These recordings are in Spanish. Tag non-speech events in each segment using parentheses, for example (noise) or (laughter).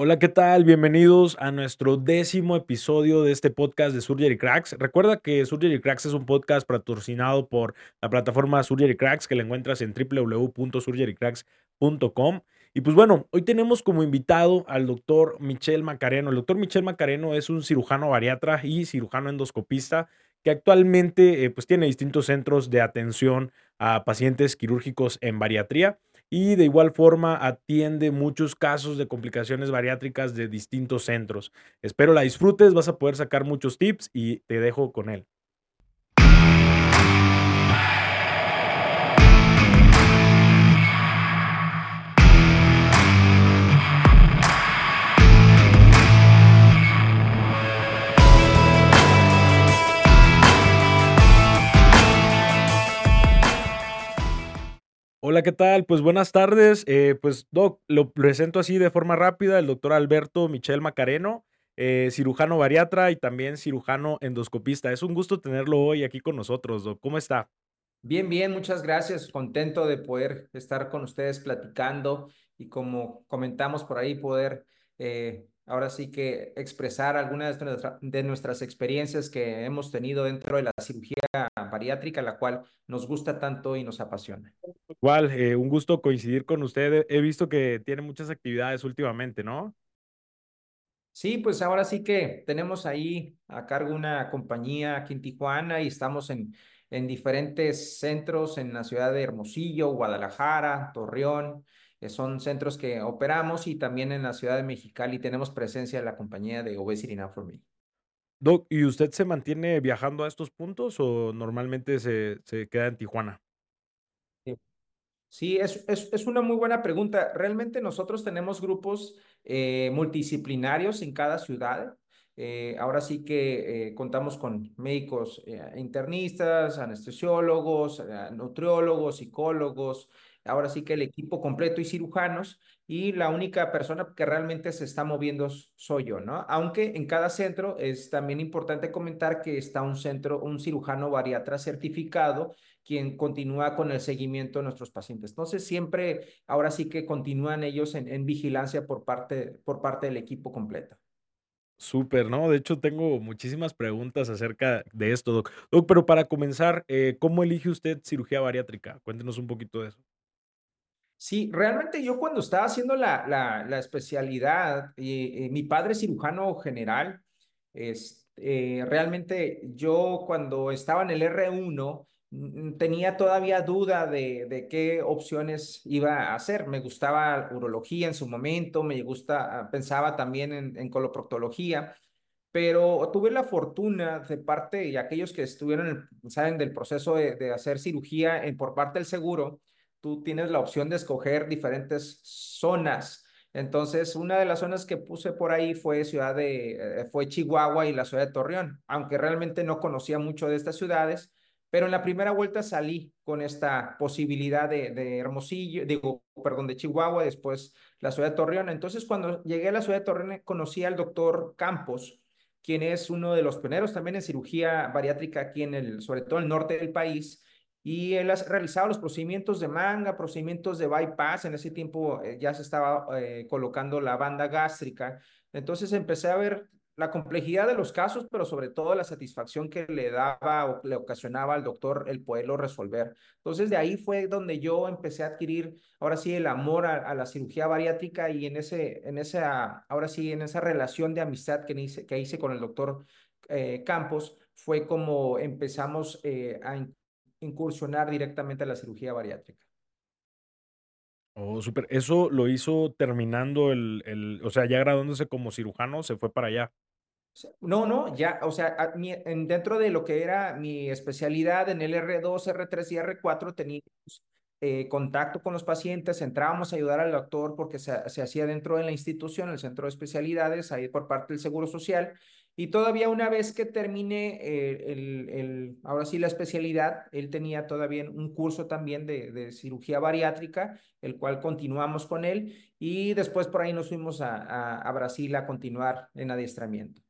Hola, ¿qué tal? Bienvenidos a nuestro décimo episodio de este podcast de Surgery Cracks. Recuerda que Surgery Cracks es un podcast patrocinado por la plataforma Surgery Cracks que la encuentras en www.surgerycracks.com. Y pues bueno, hoy tenemos como invitado al doctor Michel Macareno. El doctor Michel Macareno es un cirujano bariatra y cirujano endoscopista que actualmente eh, pues tiene distintos centros de atención a pacientes quirúrgicos en bariatría y de igual forma atiende muchos casos de complicaciones bariátricas de distintos centros. Espero la disfrutes, vas a poder sacar muchos tips y te dejo con él. Hola, ¿qué tal? Pues buenas tardes. Eh, pues Doc, lo presento así de forma rápida, el doctor Alberto Michel Macareno, eh, cirujano bariatra y también cirujano endoscopista. Es un gusto tenerlo hoy aquí con nosotros, Doc. ¿Cómo está? Bien, bien, muchas gracias. Contento de poder estar con ustedes platicando y como comentamos por ahí, poder eh, ahora sí que expresar algunas de, de nuestras experiencias que hemos tenido dentro de la cirugía bariátrica, la cual nos gusta tanto y nos apasiona. Igual, eh, un gusto coincidir con usted. He visto que tiene muchas actividades últimamente, ¿no? Sí, pues ahora sí que tenemos ahí a cargo una compañía aquí en Tijuana y estamos en, en diferentes centros en la ciudad de Hermosillo, Guadalajara, Torreón. Eh, son centros que operamos y también en la ciudad de Mexicali tenemos presencia de la compañía de Obesity Now for Me. Doc, ¿y usted se mantiene viajando a estos puntos o normalmente se, se queda en Tijuana? Sí, es, es, es, una muy buena pregunta. Realmente nosotros tenemos grupos eh, multidisciplinarios en cada ciudad. Eh, ahora sí que eh, contamos con médicos eh, internistas, anestesiólogos, nutriólogos, psicólogos, ahora sí que el equipo completo y cirujanos, y la única persona que realmente se está moviendo soy yo, ¿no? Aunque en cada centro es también importante comentar que está un centro, un cirujano bariatra certificado quien continúa con el seguimiento de nuestros pacientes. Entonces, siempre, ahora sí que continúan ellos en, en vigilancia por parte, por parte del equipo completo. Súper, ¿no? De hecho, tengo muchísimas preguntas acerca de esto, Doc. Doc, pero para comenzar, eh, ¿cómo elige usted cirugía bariátrica? Cuéntenos un poquito de eso. Sí, realmente yo cuando estaba haciendo la, la, especialidad, eh, eh, mi padre cirujano general, es, eh, realmente yo cuando estaba en el R1 mm, tenía todavía duda de, de qué opciones iba a hacer. Me gustaba urología en su momento, me gusta, ah, pensaba también en, en coloproctología, pero tuve la fortuna de parte, y aquellos que estuvieron, saben, del proceso de, de hacer cirugía en, por parte del seguro, tú tienes la opción de escoger diferentes zonas. Entonces, una de las zonas que puse por ahí fue ciudad de, eh, fue Chihuahua y la ciudad de Torreón, aunque realmente no conocía mucho de estas ciudades, pero en la primera vuelta salí con esta posibilidad de, de Hermosillo, digo, perdón, de Chihuahua, después la ciudad de Torreón. Entonces, cuando llegué a la ciudad de Torreón, conocí al doctor Campos, quien es uno de los pioneros también en cirugía bariátrica aquí en el, sobre todo en el norte del país, y él ha realizado los procedimientos de manga, procedimientos de bypass. En ese tiempo eh, ya se estaba eh, colocando la banda gástrica. Entonces empecé a ver la complejidad de los casos, pero sobre todo la satisfacción que le daba o le ocasionaba al doctor el poderlo resolver. Entonces de ahí fue donde yo empecé a adquirir, ahora sí, el amor a, la cirugía bariátrica y en ese, en esa, ahora sí, en esa relación de amistad que hice, que hice con el doctor eh, Campos, fue como empezamos eh, a incursionar directamente a la cirugía bariátrica. Oh, súper. Eso lo hizo terminando el, el, o sea, ya graduándose como cirujano, se fue para allá. No, no, ya, o sea, a, mi, en, dentro de lo que era mi especialidad en el R2, R3 y R4 teníamos eh, contacto con los pacientes, entrábamos a ayudar al doctor porque se, se hacía dentro de la institución, el centro de especialidades, ahí por parte del Seguro Social, y todavía una vez que termine eh, el, el, ahora sí la especialidad, él tenía todavía un curso también de, de, cirugía bariátrica, el cual continuamos con él y después por ahí nos fuimos a, a, a Brasil a continuar en adiestramiento.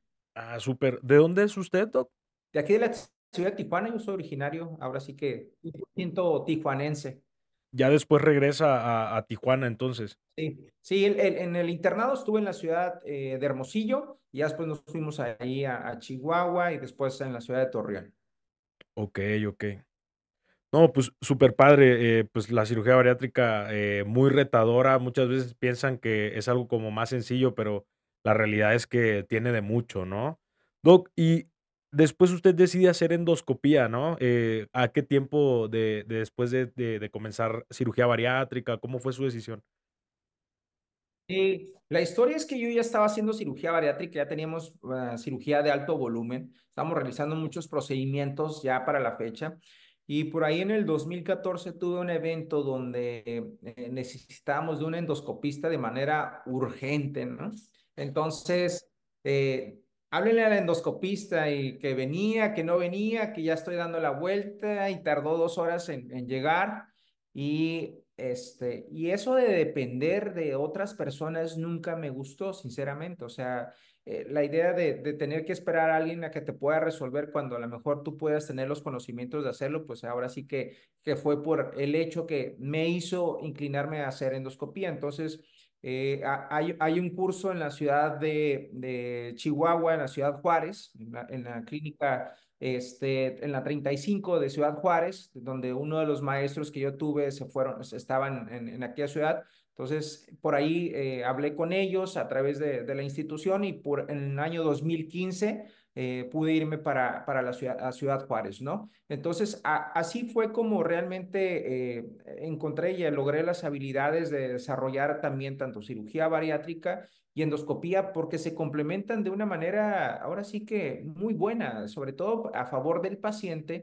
Ah, súper. ¿De dónde es usted, Doc? De aquí de la ciudad de Tijuana, yo soy originario, ahora sí que siento tijuanense. Ya después regresa a a Tijuana, entonces. Sí, sí, el el en el internado estuve en la ciudad, eh, de Hermosillo, y ya después nos fuimos ahí a a Chihuahua y después en la ciudad de Torreón. Okey, okey. No, pues, superpadre, eh, pues, la cirugía bariátrica, eh, muy retadora. Muchas veces piensan que es algo como más sencillo, pero la realidad es que tiene de mucho, ¿no? Doc, y después usted decide hacer endoscopía, ¿no? Eh, ¿a qué tiempo de de después de comenzar cirugía bariátrica? ¿Cómo fue su decisión? Sí, la historia es que yo ya estaba haciendo cirugía bariátrica, ya teníamos, ah, cirugía de alto volumen, estábamos realizando muchos procedimientos ya para la fecha, y por ahí en el 2014 tuve un evento donde, eh, necesitábamos de un endoscopista de manera urgente, ¿no? Entonces, eh, háblenle al endoscopista y que venía, que no venía, que ya estoy dando la vuelta y tardó 2 horas en llegar. Y, este, y eso de depender de otras personas nunca me gustó, sinceramente. O sea, eh, la idea de, de tener que esperar a alguien a que te pueda resolver cuando a lo mejor tú puedas tener los conocimientos de hacerlo, pues ahora sí que, que fue por el hecho que me hizo inclinarme a hacer endoscopía. Entonces, eh, ha- hay, hay un curso en la ciudad de, de Chihuahua, en la ciudad Juárez, en la, en la clínica este, en la 35 de Ciudad Juárez, donde uno de los maestros que yo tuve se fueron, estaban en, en aquella ciudad. Entonces, por ahí eh, hablé con ellos a través de, de, la institución y por, en el año 2015 eh, pude irme para, para la ciudad, a Ciudad Juárez, ¿no? Entonces, así fue como realmente eh, encontré y logré las habilidades de desarrollar también tanto cirugía bariátrica y endoscopía porque se complementan de una manera ahora sí que muy buena, sobre todo a favor del paciente.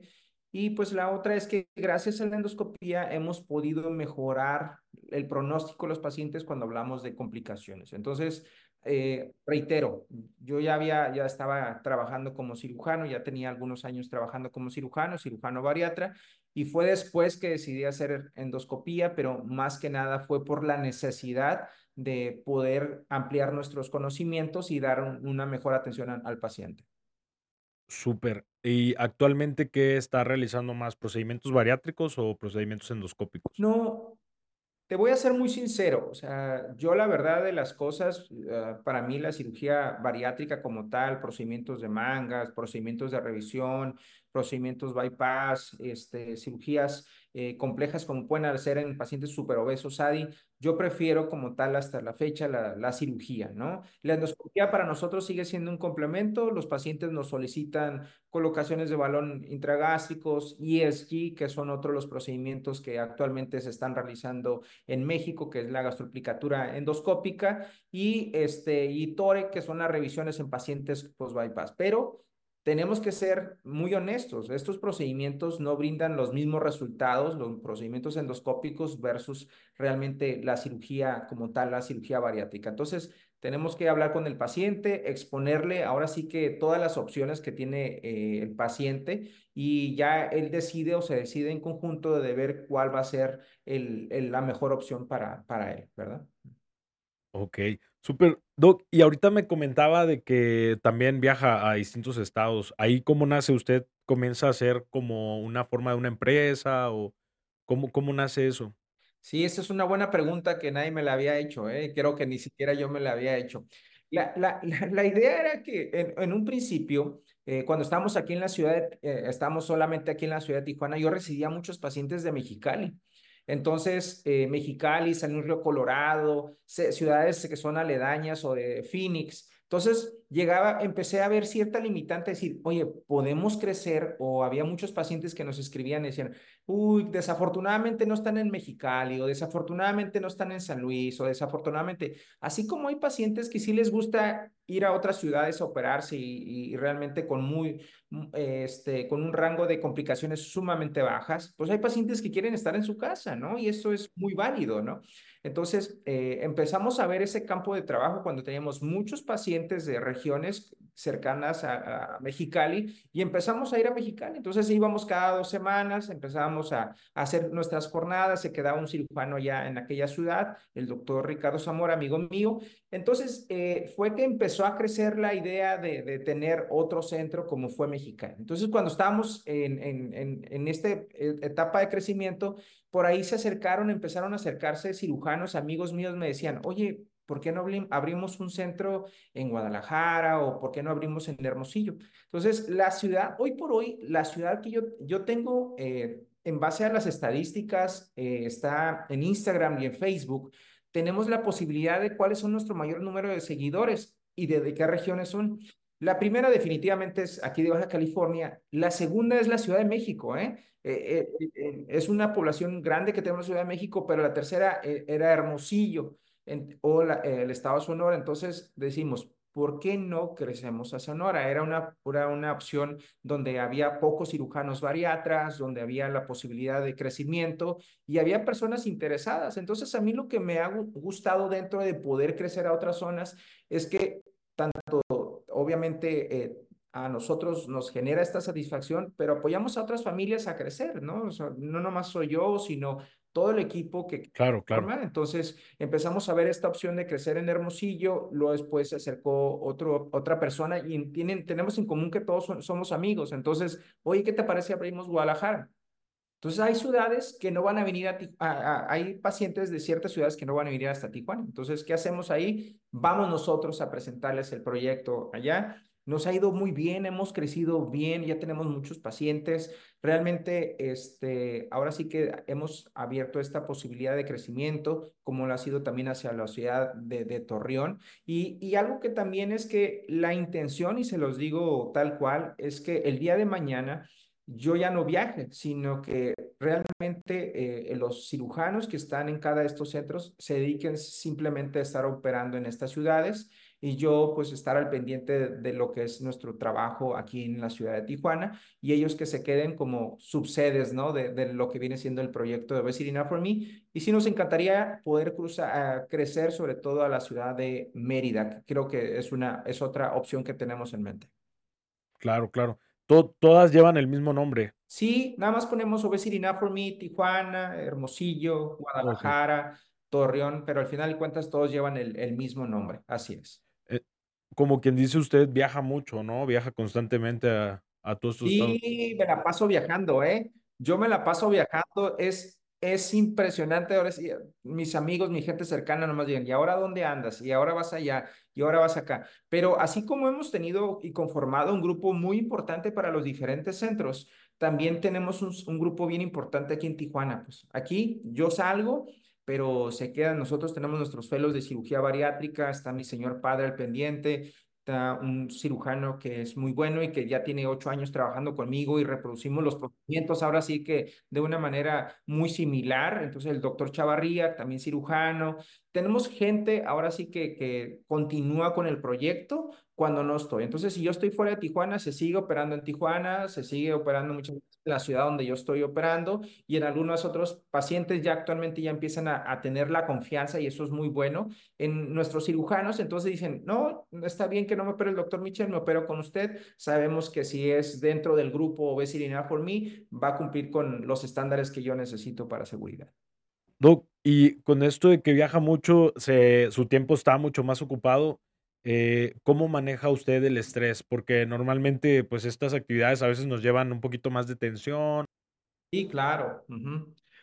Y pues la otra es que gracias a la endoscopía hemos podido mejorar el pronóstico de los pacientes cuando hablamos de complicaciones. Entonces, eh, reitero, yo ya había, ya estaba trabajando como cirujano, ya tenía algunos años trabajando como cirujano, cirujano bariatra, y fue después que decidí hacer endoscopía, pero más que nada fue por la necesidad de poder ampliar nuestros conocimientos y dar un, una mejor atención a, al paciente. Súper. ¿Y actualmente qué está realizando más, procedimientos bariátricos o procedimientos endoscópicos? No, Te voy a ser muy sincero, o sea, yo la verdad de las cosas, uh, para mí la cirugía bariátrica como tal, procedimientos de mangas, procedimientos de revisión, procedimientos bypass, este, cirugías eh, complejas como pueden hacer en pacientes superobesos, ADI, yo prefiero como tal hasta la fecha la, la cirugía, ¿no? La endoscopía para nosotros sigue siendo un complemento, los pacientes nos solicitan colocaciones de balón intragástricos, ESG, que son otros los procedimientos que actualmente se están realizando en México, que es la gastroplicatura endoscópica, y, este, y TORE, que son las revisiones en pacientes post-bypass. Pero tenemos que ser muy honestos. Estos procedimientos no brindan los mismos resultados, los procedimientos endoscópicos versus realmente la cirugía como tal, la cirugía bariátrica. Entonces, tenemos que hablar con el paciente, exponerle ahora sí que todas las opciones que tiene eh, el paciente y ya él decide o se decide en conjunto de ver cuál va a ser el, la mejor opción para, para él, ¿verdad? Okey, súper. Doc, y ahorita me comentaba de que también viaja a distintos estados. ¿Ahí cómo nace? ¿Usted comienza a hacer como una forma de una empresa o cómo cómo nace eso? Sí, esa es una buena pregunta que nadie me la había hecho, ¿eh? Creo que ni siquiera yo me la había hecho. La, la, la, idea era que en, un principio, eh, cuando estábamos aquí en la ciudad, eh, estamos solamente aquí en la ciudad de Tijuana, yo recibía muchos pacientes de Mexicali. Entonces, eh, Mexicali, San Luis Río Colorado, ciudades que son aledañas o de Phoenix. Entonces, llegaba, empecé a ver cierta limitante, decir, oye, podemos crecer, o había muchos pacientes que nos escribían y decían, uy, desafortunadamente no están en Mexicali, o desafortunadamente no están en San Luis, o desafortunadamente, así como hay pacientes que sí les gusta ir a otras ciudades a operarse y, y realmente con muy, este, con un rango de complicaciones sumamente bajas, pues hay pacientes que quieren estar en su casa, ¿no? Y eso es muy válido, ¿no? Entonces, eh, empezamos a ver ese campo de trabajo cuando teníamos muchos pacientes de regiones cercanas a, a, Mexicali y empezamos a ir a Mexicali. Entonces íbamos cada dos semanas, empezábamos a, a, hacer nuestras jornadas, se quedaba un cirujano ya en aquella ciudad, el doctor Ricardo Zamora, amigo mío. Entonces eh, fue que empezó a crecer la idea de, de, tener otro centro como fue Mexicali. Entonces cuando estábamos en, en, en, en esta etapa de crecimiento, por ahí se acercaron, empezaron a acercarse cirujanos, amigos míos me decían, oye, ¿por qué no abrimos un centro en Guadalajara o por qué no abrimos en Hermosillo? Entonces, la ciudad, hoy por hoy, la ciudad que yo, yo tengo, eh, en base a las estadísticas, eh, está en Instagram y en Facebook, tenemos la posibilidad de cuáles son nuestro mayor número de seguidores y de, qué regiones son. La primera definitivamente es aquí de Baja California. La segunda es la Ciudad de México. ¿eh? Es una población grande que tenemos en la Ciudad de México, pero la tercera era Hermosillo en, o la, el estado de Sonora. Entonces decimos, ¿por qué no crecemos a Sonora? Era una, era una opción donde había pocos cirujanos bariatras, donde había la posibilidad de crecimiento y había personas interesadas. Entonces, a mí lo que me ha gustado dentro de poder crecer a otras zonas es que tanto, obviamente, eh, a nosotros nos genera esta satisfacción, pero apoyamos a otras familias a crecer, ¿no? O sea, no nomás soy yo, sino todo el equipo que claro, claro. forma. Entonces empezamos a ver esta opción de crecer en Hermosillo, luego después se acercó otro, otra persona y tienen, tenemos en común que todos son, somos amigos. Entonces, oye, ¿qué te parece abrimos Guadalajara? Entonces hay ciudades que no van a venir a, a, a, hay pacientes de ciertas ciudades que no van a venir hasta Tijuana. Entonces, ¿qué hacemos ahí? Vamos nosotros a presentarles el proyecto allá nos ha ido muy bien, hemos crecido bien, ya tenemos muchos pacientes. Realmente, este, ahora sí que hemos abierto esta posibilidad de crecimiento, como lo ha sido también hacia la ciudad de, de Torreón. Y, y, algo que también es que la intención, y se los digo tal cual, es que el día de mañana yo ya no viaje, sino que realmente eh, los cirujanos que están en cada de estos centros se dediquen simplemente a estar operando en estas ciudades y yo pues estar al pendiente de, de, lo que es nuestro trabajo aquí en la ciudad de Tijuana y ellos que se queden como subsedes, ¿no? De, de lo que viene siendo el proyecto de Best for Me. Y sí nos encantaría poder cruzar, crecer sobre todo a la ciudad de Mérida, que creo que es, una, es otra opción que tenemos en mente. Claro, claro. To todas llevan el mismo nombre. Sí, nada más ponemos Obesity Now for Me, Tijuana, Hermosillo, Guadalajara, okay. Torreón, pero al final de cuentas todos llevan el, el mismo nombre. Así es como quien dice usted, viaja mucho, ¿no? Viaja constantemente a, a todos estos sí, me la paso viajando, ¿eh? Yo me la paso viajando, es, es impresionante. Ahora mis amigos, mi gente cercana nomás digan, ¿y ahora dónde andas? Y ahora vas allá, y ahora vas acá. Pero así como hemos tenido y conformado un grupo muy importante para los diferentes centros, también tenemos un, un grupo bien importante aquí en Tijuana. Pues aquí yo salgo pero se quedan, nosotros tenemos nuestros felos de cirugía bariátrica, está mi señor padre al pendiente, está un cirujano que es muy bueno y que ya tiene ocho años trabajando conmigo y reproducimos los procedimientos ahora sí que de una manera muy similar. Entonces el doctor Chavarría, también cirujano. Tenemos gente ahora sí que, que continúa con el proyecto cuando no estoy. Entonces si yo estoy fuera de Tijuana, se sigue operando en Tijuana, se sigue operando muchas veces en la ciudad donde yo estoy operando y en algunos otros pacientes ya actualmente ya empiezan a, a tener la confianza y eso es muy bueno en nuestros cirujanos. Entonces dicen, no, está bien que no me opere el doctor Michel, me opero con usted. Sabemos que si es dentro del grupo Obesity for Me, va a cumplir con los estándares que yo necesito para seguridad. Doc, y con esto de que viaja mucho, se, su tiempo está mucho más ocupado. Eh, ¿Cómo maneja usted el estrés? Porque normalmente, pues estas actividades a veces nos llevan un poquito más de tensión. Sí, claro.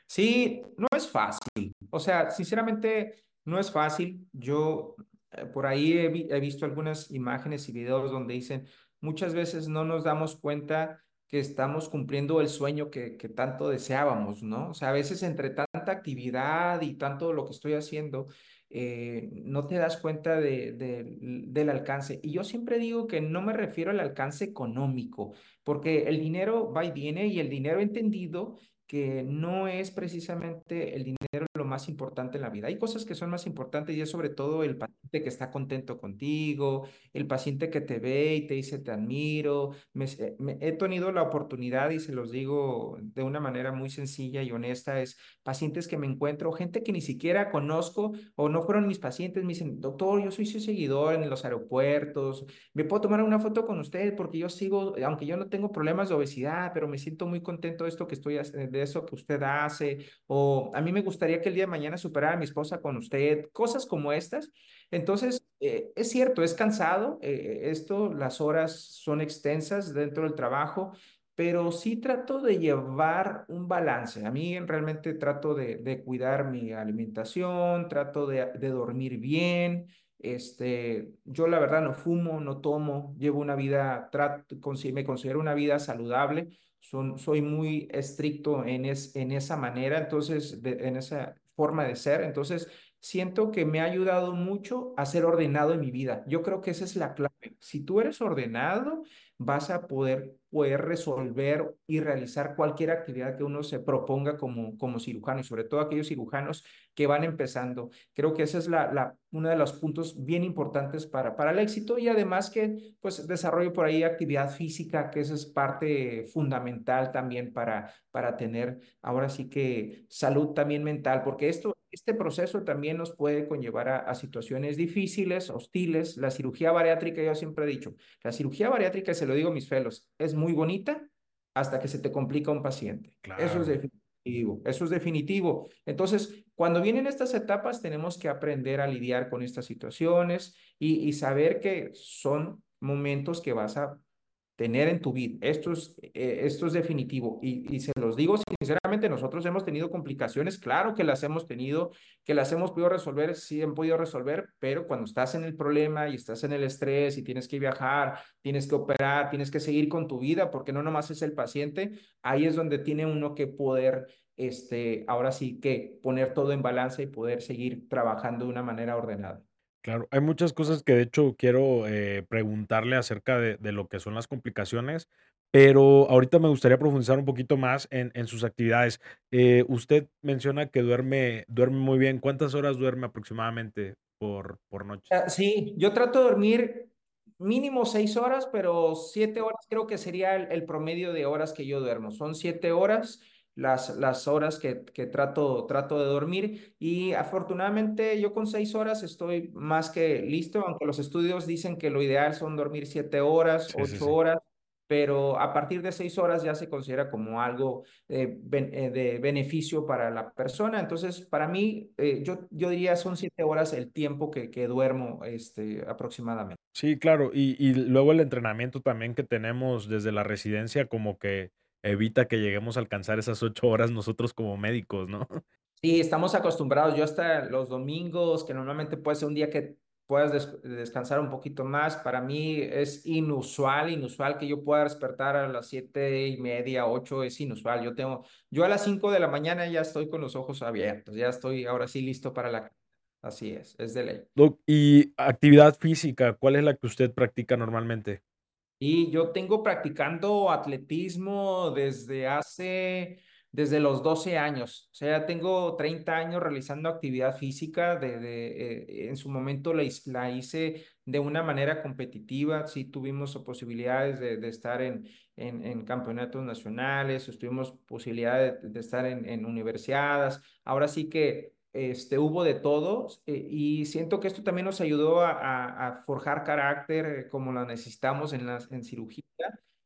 Sí, no es fácil. O sea, sinceramente, no es fácil. Yo eh, por ahí he, vi visto algunas imágenes y videos donde dicen, muchas veces no nos damos cuenta que estamos cumpliendo el sueño que, que tanto deseábamos, ¿no? O sea, a veces entre tanta actividad y tanto lo que estoy haciendo, eh, no te das cuenta de, de, del alcance. Y yo siempre digo que no me refiero al alcance económico, porque el dinero va y viene y el dinero entendido que no es precisamente el dinero más importante en la vida. Hay cosas que son más importantes y es sobre todo el paciente que está contento contigo, el paciente que te ve y te dice te admiro. Me, eh, me- he tenido la oportunidad y se los digo de una manera muy sencilla y honesta, es pacientes que me encuentro, gente que ni siquiera conozco o no fueron mis pacientes, me dicen, doctor, yo soy su seguidor en los aeropuertos, me puedo tomar una foto con usted porque yo sigo, aunque yo no tengo problemas de obesidad, pero me siento muy contento de esto que estoy, de eso que usted hace, o a mí me gustaría que el día de mañana superara a mi esposa con usted, cosas como estas. Entonces, eh, es cierto, es cansado, eh, esto, las horas son extensas dentro del trabajo, pero sí trato de llevar un balance. A mí realmente trato de, de cuidar mi alimentación, trato de, de dormir bien. Este, yo la verdad no fumo, no tomo, llevo una vida, trato, me considero una vida saludable. Son, soy muy estricto en, es, en esa manera, entonces, de- en esa forma de ser. Entonces, siento que me ha ayudado mucho a ser ordenado en mi vida. Yo creo que esa es la clave. Si tú eres ordenado, vas a poder, poder resolver y realizar cualquier actividad que uno se proponga como, como cirujano y sobre todo aquellos cirujanos que van empezando. Creo que esa es la, la, uno de los puntos bien importantes para, para el éxito y además que pues desarrollo por ahí actividad física, que esa es parte fundamental también para, para tener ahora sí que salud también mental, porque esto, este proceso también nos puede conllevar a, a situaciones difíciles, hostiles. La cirugía bariátrica, yo siempre he dicho, la cirugía bariátrica, se lo digo a mis felos, es muy bonita hasta que se te complica un paciente. Eso es definitivo, eso es definitivo. Entonces, cuando vienen estas etapas, tenemos que aprender a lidiar con estas situaciones y, y saber que son momentos que vas a tener en tu vida. Esto es, eh, esto es definitivo. Y, y se los digo sinceramente, nosotros hemos tenido complicaciones, claro que las hemos tenido, que las hemos podido resolver, sí han podido resolver, pero cuando estás en el problema y estás en el estrés y tienes que viajar, tienes que operar, tienes que seguir con tu vida, porque no nomás es el paciente, ahí es donde tiene uno que poder, este, ahora sí que poner todo en balance y poder seguir trabajando de una manera ordenada. Claro, hay muchas cosas que de hecho quiero, eh, preguntarle acerca de lo que son las complicaciones, pero ahorita me gustaría profundizar un poquito más en sus actividades. Eh, usted menciona que duerme duerme muy bien, ¿cuántas horas duerme aproximadamente por por noche? Ah, Sí, yo trato de dormir mínimo seis horas, pero siete horas creo que sería el promedio de horas que yo duermo. Son siete horas las, las horas que, que trato, trato de dormir y afortunadamente yo con seis horas estoy más que listo, aunque los estudios dicen que lo ideal son dormir siete horas, Sí, sí, ocho sí. horas, pero a partir de seis horas ya se considera como algo eh, ben- eh, de beneficio para la persona. Entonces, para mí, eh, yo, yo diría son siete horas el tiempo que, que duermo este, aproximadamente. Sí, claro, y y luego el entrenamiento también que tenemos desde la residencia como que evita que lleguemos a alcanzar esas 8 horas nosotros como médicos, ¿no? (laughs) Sí, estamos acostumbrados. Yo hasta los domingos, que normalmente puede ser un día que puedas des- descansar un poquito más, para mí es inusual, inusual que yo pueda despertar a las siete y media, ocho, es inusual. Yo tengo, yo a las cinco de la mañana ya estoy con los ojos abiertos, ya estoy ahora sí listo para la... Así es, es de ley. Doc, y actividad física, ¿cuál es la que usted practica normalmente? Y yo tengo practicando atletismo desde hace, desde los 12 años. O sea, tengo 30 años realizando actividad física. De, eh, en su momento la, la hice de una manera competitiva. Sí tuvimos posibilidades de, de estar en, en, en campeonatos nacionales, tuvimos posibilidad de, de estar en, en universidades. Ahora sí que este, hubo de todos eh, y siento que esto también nos ayudó a, forjar carácter como lo necesitamos en, las, en cirugía.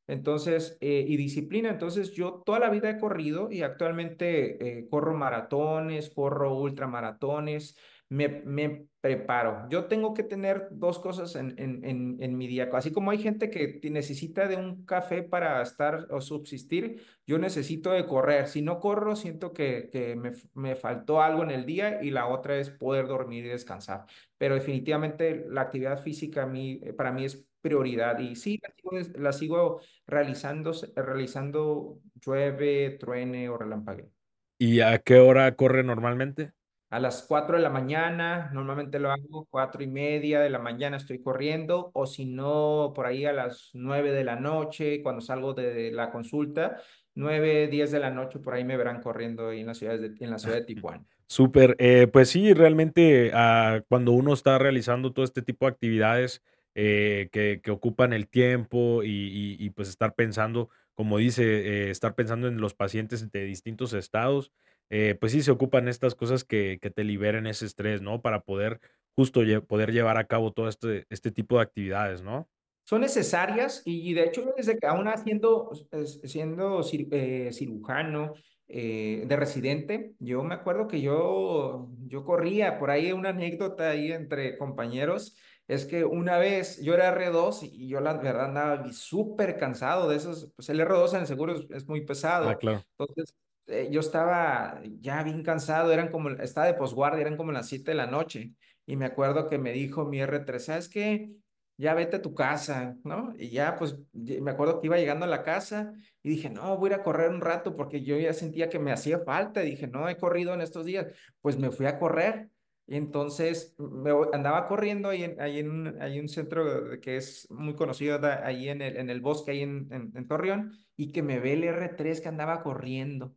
Entonces, eh, y disciplina. Entonces, yo toda la vida he corrido y actualmente eh, corro maratones, corro ultramaratones, me, me preparo. Yo tengo que tener dos cosas en, en, en, en mi día. Así como hay gente que necesita de un café para estar o subsistir, yo necesito de correr. Si no corro, siento que, que me, me faltó algo en el día y la otra es poder dormir y descansar. Pero definitivamente la actividad física a mí, eh, para mí es prioridad. Y sí, la sigo, la sigo realizando, realizando llueve, truene o relampaguee. ¿Y a qué hora corre normalmente? A las 4 de la mañana, normalmente lo hago, cuatro y media de la mañana estoy corriendo, o si no, por ahí a las 9 de la noche, cuando salgo de la consulta, 9 10 de la noche, por ahí me verán corriendo ahí en la ciudad de, en la ciudad de (laughs) Tijuana. Súper, eh, pues sí, realmente, ah, cuando uno está realizando todo este tipo de actividades, eh, que que ocupan el tiempo y y y, pues, estar pensando, como dice, eh, estar pensando en los pacientes de distintos estados, eh, pues sí, se ocupan estas cosas que que te liberen ese estrés, ¿no? Para poder justo lle poder llevar a cabo todo este este tipo de actividades, ¿no? Son necesarias y de hecho, desde que aún haciendo, es siendo cir eh, cirujano, eh, de residente, yo me acuerdo que yo yo corría, por ahí una anécdota ahí entre compañeros, es que una vez yo era R2 y yo la verdad andaba súper cansado de esos, pues el R2 en el seguro es es muy Ah, pesado. claro. Entonces, eh, yo estaba ya bien cansado, eran como estaba de posguardia, eran como las 7 de la noche, y me acuerdo que me dijo mi R3: "¿Sabes qué? Ya vete a tu casa", ¿no? Y ya, pues, me acuerdo que iba llegando a la casa y dije: "No, voy a ir a correr un rato", porque yo ya sentía que me hacía falta, y dije: "No he corrido en estos días". Pues me fui a correr, y entonces me andaba corriendo ahí en ahí en hay un centro que es muy conocido ahí en el en el bosque, ahí en en en Torreón, y que me ve el R3 que andaba corriendo.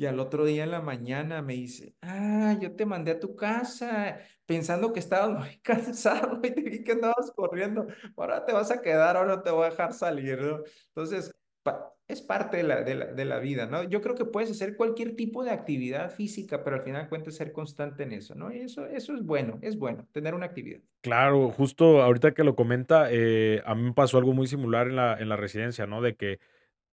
Y al otro día en la mañana me dice: "Ah, yo te mandé a tu casa pensando que estabas muy (laughs) cansado y te vi que andabas corriendo. Ahora te vas a quedar, ahora te voy a dejar salir", ¿no? Entonces, es parte de la de la de la vida, ¿no? Yo creo que puedes hacer cualquier tipo de actividad física, pero al final de cuentas ser constante en eso, ¿no? Y eso eso es bueno, es bueno, tener una actividad. Claro, justo ahorita que lo comenta, eh, a mí me pasó algo muy similar en la en la residencia, ¿no? De que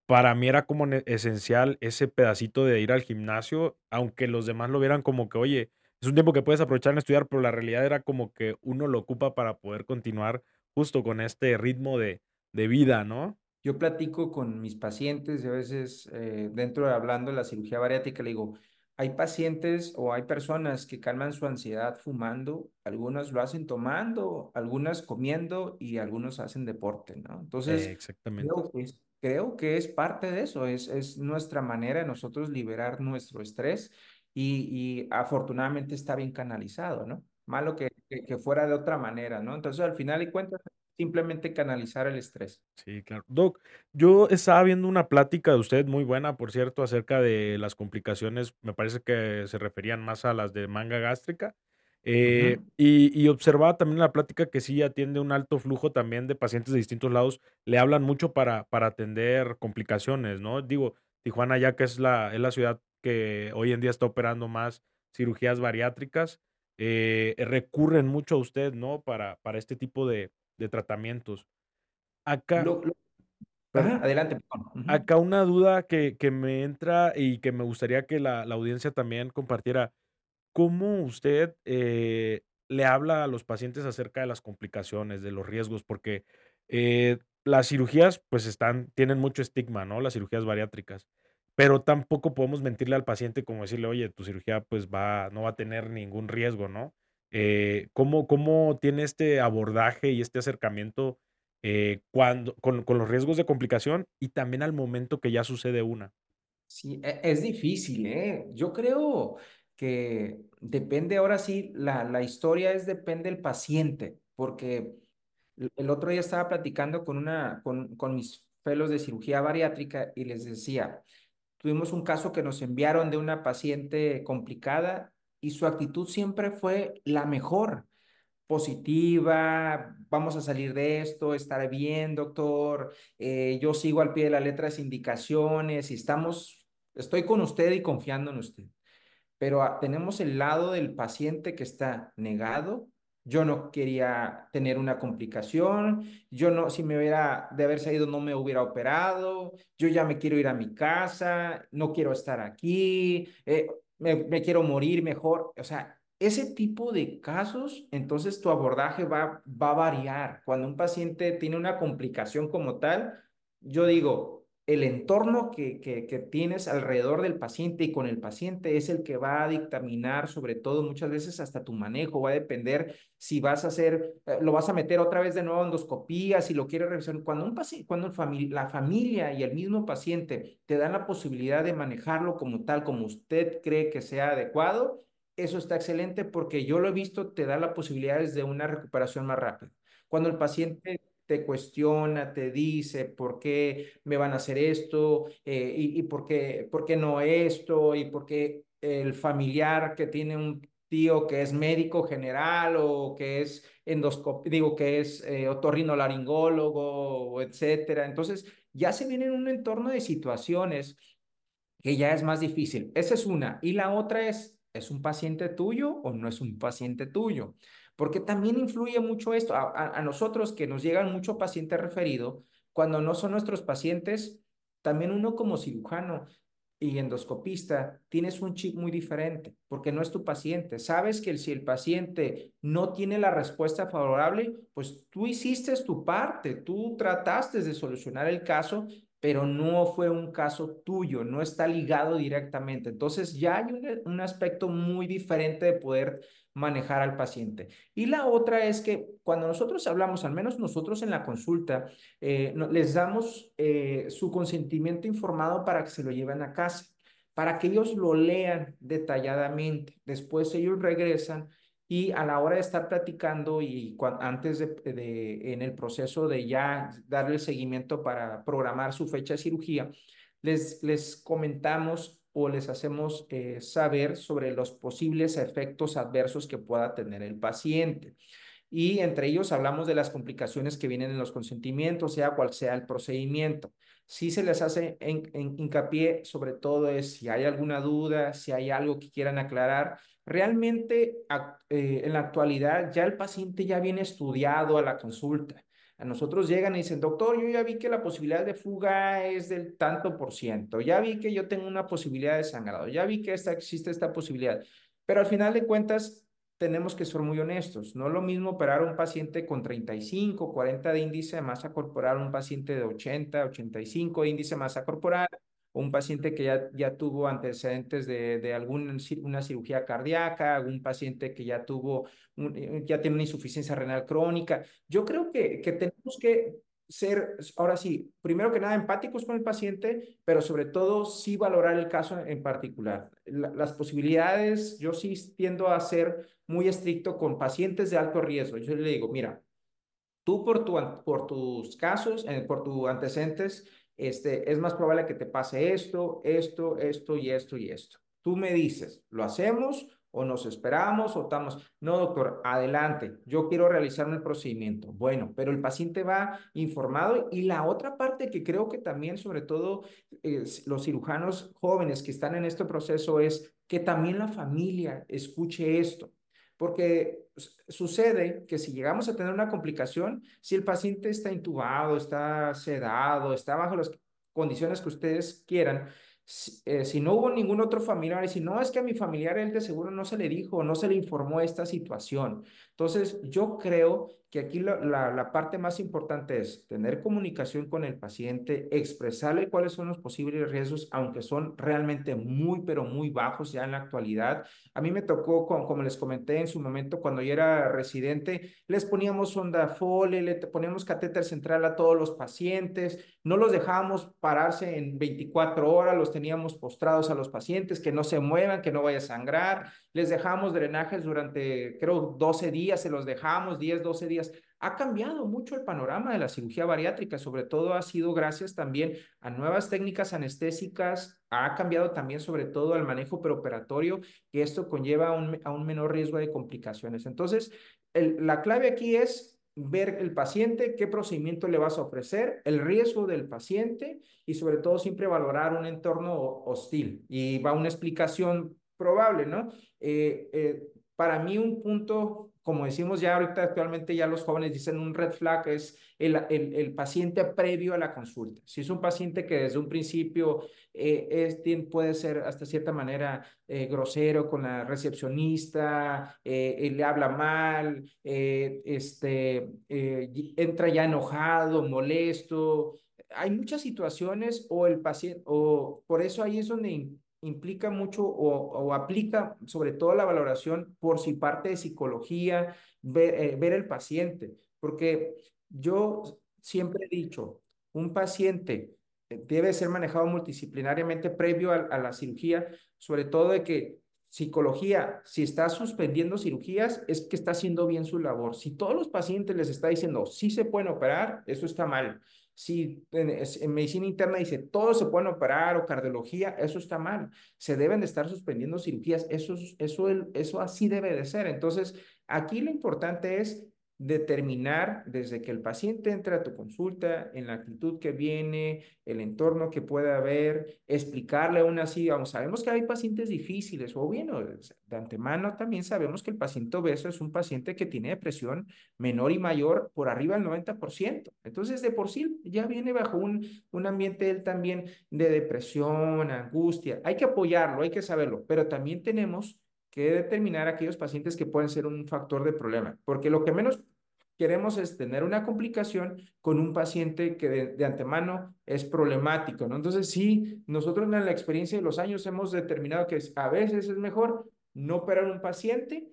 para mí era como esencial ese pedacito de ir al gimnasio, aunque los demás lo vieran como que, oye, es un tiempo que puedes aprovechar en estudiar, pero la realidad era como que uno lo ocupa para poder continuar justo con este ritmo de de vida, ¿no? Yo platico con mis pacientes y a veces, eh, dentro de hablando de la cirugía bariátrica, le digo, hay pacientes o hay personas que calman su ansiedad fumando, algunas lo hacen tomando, algunas comiendo y algunos hacen deporte, ¿no? Eh, Entonces, exactamente. creo que es, creo que es parte de eso, es, es nuestra manera de nosotros liberar nuestro estrés y, y afortunadamente está bien canalizado, ¿no? Malo que, que, que fuera de otra manera, ¿no? Entonces, al final de cuentas, simplemente canalizar el estrés. Sí, claro. Doc, yo estaba viendo una plática de usted muy buena, por cierto, acerca de las complicaciones, me parece que se referían más a las de manga gástrica, eh, Ujú. y y observaba también la plática que sí atiende un alto flujo también de pacientes de distintos lados, le hablan mucho para para atender complicaciones, ¿no? Digo, Tijuana, ya que es la es la ciudad que hoy en día está operando más cirugías bariátricas, eh, recurren mucho a usted, ¿no? Para para este tipo de de tratamientos. Acá Lo, lo- ajá, adelante, perdón. Ujú. Acá una duda que que me entra y que me gustaría que la la audiencia también compartiera, ¿cómo usted, eh, le habla a los pacientes acerca de las complicaciones, de los riesgos? Porque, eh, las cirugías, pues, están tienen mucho estigma, ¿no? Las cirugías bariátricas, pero tampoco podemos mentirle al paciente como decirle: "Oye, tu cirugía, pues, va no va a tener ningún riesgo", ¿no? Eh, ¿cómo cómo tiene este abordaje y este acercamiento eh, cuando con con los riesgos de complicación y también al momento que ya sucede una. Sí, e- es difícil, ¿eh? Yo creo que depende, ahora sí, la, la historia es depende del paciente, porque el otro día estaba platicando con una, con, con mis fellows de cirugía bariátrica y les decía, tuvimos un caso que nos enviaron de una paciente complicada y su actitud siempre fue la mejor. positiva, vamos a salir de esto, estaré bien, doctor, eh, yo sigo al pie de la letra las indicaciones y estamos, estoy con usted y confiando en usted pero ah, tenemos el lado del paciente que está negado. Yo no quería tener una complicación, yo no, si me hubiera de haber salido no me hubiera operado, yo ya me quiero ir a mi casa, no quiero estar aquí, eh, me, me quiero morir mejor. O sea, ese tipo de casos, entonces tu abordaje va, va a variar. Cuando un paciente tiene una complicación como tal, yo digo, el entorno que, que, tienes alrededor del paciente y con el paciente es el que va a dictaminar, sobre todo muchas veces hasta tu manejo, va a depender si vas a hacer, eh, lo vas a meter otra vez de nuevo endoscopía, si lo quieres revisar. Cuando, un paciente, cuando fami la familia y el mismo paciente te dan la posibilidad de manejarlo como tal, como usted cree que sea adecuado, eso está excelente porque yo lo he visto, te da la posibilidad de una recuperación más rápida. Cuando el paciente te cuestiona, te dice por qué me van a hacer esto eh, y, y, por, qué, por qué no esto y por qué el familiar que tiene un tío que es médico general o que es endoscopio, digo que es eh, otorrinolaringólogo, etcétera. Entonces, ya se viene en un entorno de situaciones que ya es más difícil. Esa es una. Y la otra es, ¿es un paciente tuyo o no es un paciente tuyo? Porque también influye mucho esto. A, nosotros que nos llegan mucho paciente referido, cuando no son nuestros pacientes, también uno como cirujano y endoscopista tienes un chip muy diferente porque no es tu paciente. Sabes que si el paciente no tiene la respuesta favorable, pues tú hiciste tu parte, tú trataste de solucionar el caso, pero no fue un caso tuyo, no está ligado directamente. Entonces ya hay un, un aspecto muy diferente de poder manejar al paciente. Y la otra es que cuando nosotros hablamos, al menos nosotros en la consulta, eh, les damos eh, su consentimiento informado para que se lo lleven a casa, para que ellos lo lean detalladamente. Después ellos regresan y a la hora de estar platicando y antes de, en el proceso de ya darle el seguimiento para programar su fecha de cirugía, les, les comentamos o les hacemos eh, saber sobre los posibles efectos adversos que pueda tener el paciente. Y entre ellos hablamos de las complicaciones que vienen en los consentimientos, sea cual sea el procedimiento. Si se les hace en, en, hincapié sobre todo es si hay alguna duda, si hay algo que quieran aclarar. Realmente eh, en la actualidad ya el paciente ya viene estudiado a la consulta. A nosotros llegan y dicen, doctor, yo ya vi que la posibilidad de fuga es del tanto por ciento, ya vi que yo tengo una posibilidad de sangrado, ya vi que esta, existe esta posibilidad. Pero al final de cuentas, tenemos que ser muy honestos. No es lo mismo operar un paciente con 35, 40 de índice de masa corporal, un paciente de 80, 85 de índice de masa corporal, un paciente que ya, ya tuvo antecedentes de, de alguna una cirugía cardíaca, un paciente que ya tuvo, eh, ya tiene una insuficiencia renal crónica. Yo creo que, que tenemos que ser, ahora sí, primero que nada empáticos con el paciente, pero sobre todo sí valorar el caso en particular. La, las posibilidades, yo sí tiendo a ser muy estricto con pacientes de alto riesgo. Yo le digo, mira, tú por, tu, por tus casos, eh, por tus antecedentes, este, es más probable que te pase esto, esto, esto y esto y esto. Tú me dices, ¿lo hacemos o nos esperamos o estamos? No, doctor, adelante, yo quiero realizar el procedimiento. Bueno, pero el paciente va informado y la otra parte que creo que también, sobre todo eh, los cirujanos jóvenes que están en este proceso, es que también la familia escuche esto. Porque sucede que si llegamos a tener una complicación, si el paciente está intubado, está sedado, está bajo las condiciones que ustedes quieran, si, eh, si, no hubo ningún otro familiar, y si no es que a mi familiar él de seguro no se le dijo, no se le informó esta situación. Entonces, yo creo que aquí la, la, la, parte más importante es tener comunicación con el paciente, expresarle cuáles son los posibles riesgos, aunque son realmente muy, pero muy bajos ya en la actualidad. A mí me tocó, como, como les comenté en su momento, cuando yo era residente, les poníamos sonda Foley, le poníamos catéter central a todos los pacientes, no los dejábamos pararse en 24 horas, los teníamos postrados a los pacientes, que no se muevan, que no vaya a sangrar, les dejamos drenajes durante, creo, 12 días, se los dejamos, 10, 12 días. Ha cambiado mucho el panorama de la cirugía bariátrica, sobre todo ha sido gracias también a nuevas técnicas anestésicas, ha cambiado también sobre todo al manejo preoperatorio, que esto conlleva a un, a un menor riesgo de complicaciones. Entonces, la clave aquí es ver el paciente, qué procedimiento le vas a ofrecer, el riesgo del paciente y sobre todo siempre valorar un entorno hostil. Y va una explicación probable, ¿no? Eh, eh, para mí un punto, como decimos ya ahorita actualmente, ya los jóvenes dicen un red flag es el, el, el paciente previo a la consulta. Si es un paciente que desde un principio eh, es, puede ser hasta cierta manera eh, grosero con la recepcionista, eh, le habla mal, eh, este, entra ya enojado, molesto. Hay muchas situaciones o el paciente, o por eso ahí es donde implica mucho o, o, aplica sobre todo la valoración por si parte de psicología, ver, eh, ver el paciente, porque yo siempre he dicho, un paciente debe ser manejado multidisciplinariamente previo a, a, la cirugía, sobre todo de que psicología, si está suspendiendo cirugías, es que está haciendo bien su labor. Si todos los pacientes les está diciendo, sí se pueden operar, eso está mal. Si en, medicina interna dice, todos se pueden operar o cardiología, eso está mal. Se deben de estar suspendiendo cirugías. Eso, eso, eso así debe de ser. Entonces, aquí lo importante es determinar desde que el paciente entra a tu consulta, en la actitud que viene, el entorno que puede haber, explicarle aún así, vamos, sabemos que hay pacientes difíciles, o bien, de antemano también sabemos que el paciente obeso es un paciente que tiene depresión menor y mayor por arriba del 90%. Entonces, de por sí ya viene bajo un, un ambiente él también de depresión, angustia. Hay que apoyarlo, hay que saberlo, pero también tenemos que determinar aquellos pacientes que pueden ser un factor de problema, porque lo que menos queremos es tener una complicación con un paciente que de, antemano es problemático, ¿no? Entonces, sí, nosotros en la experiencia de los años hemos determinado que a veces es mejor no operar un paciente,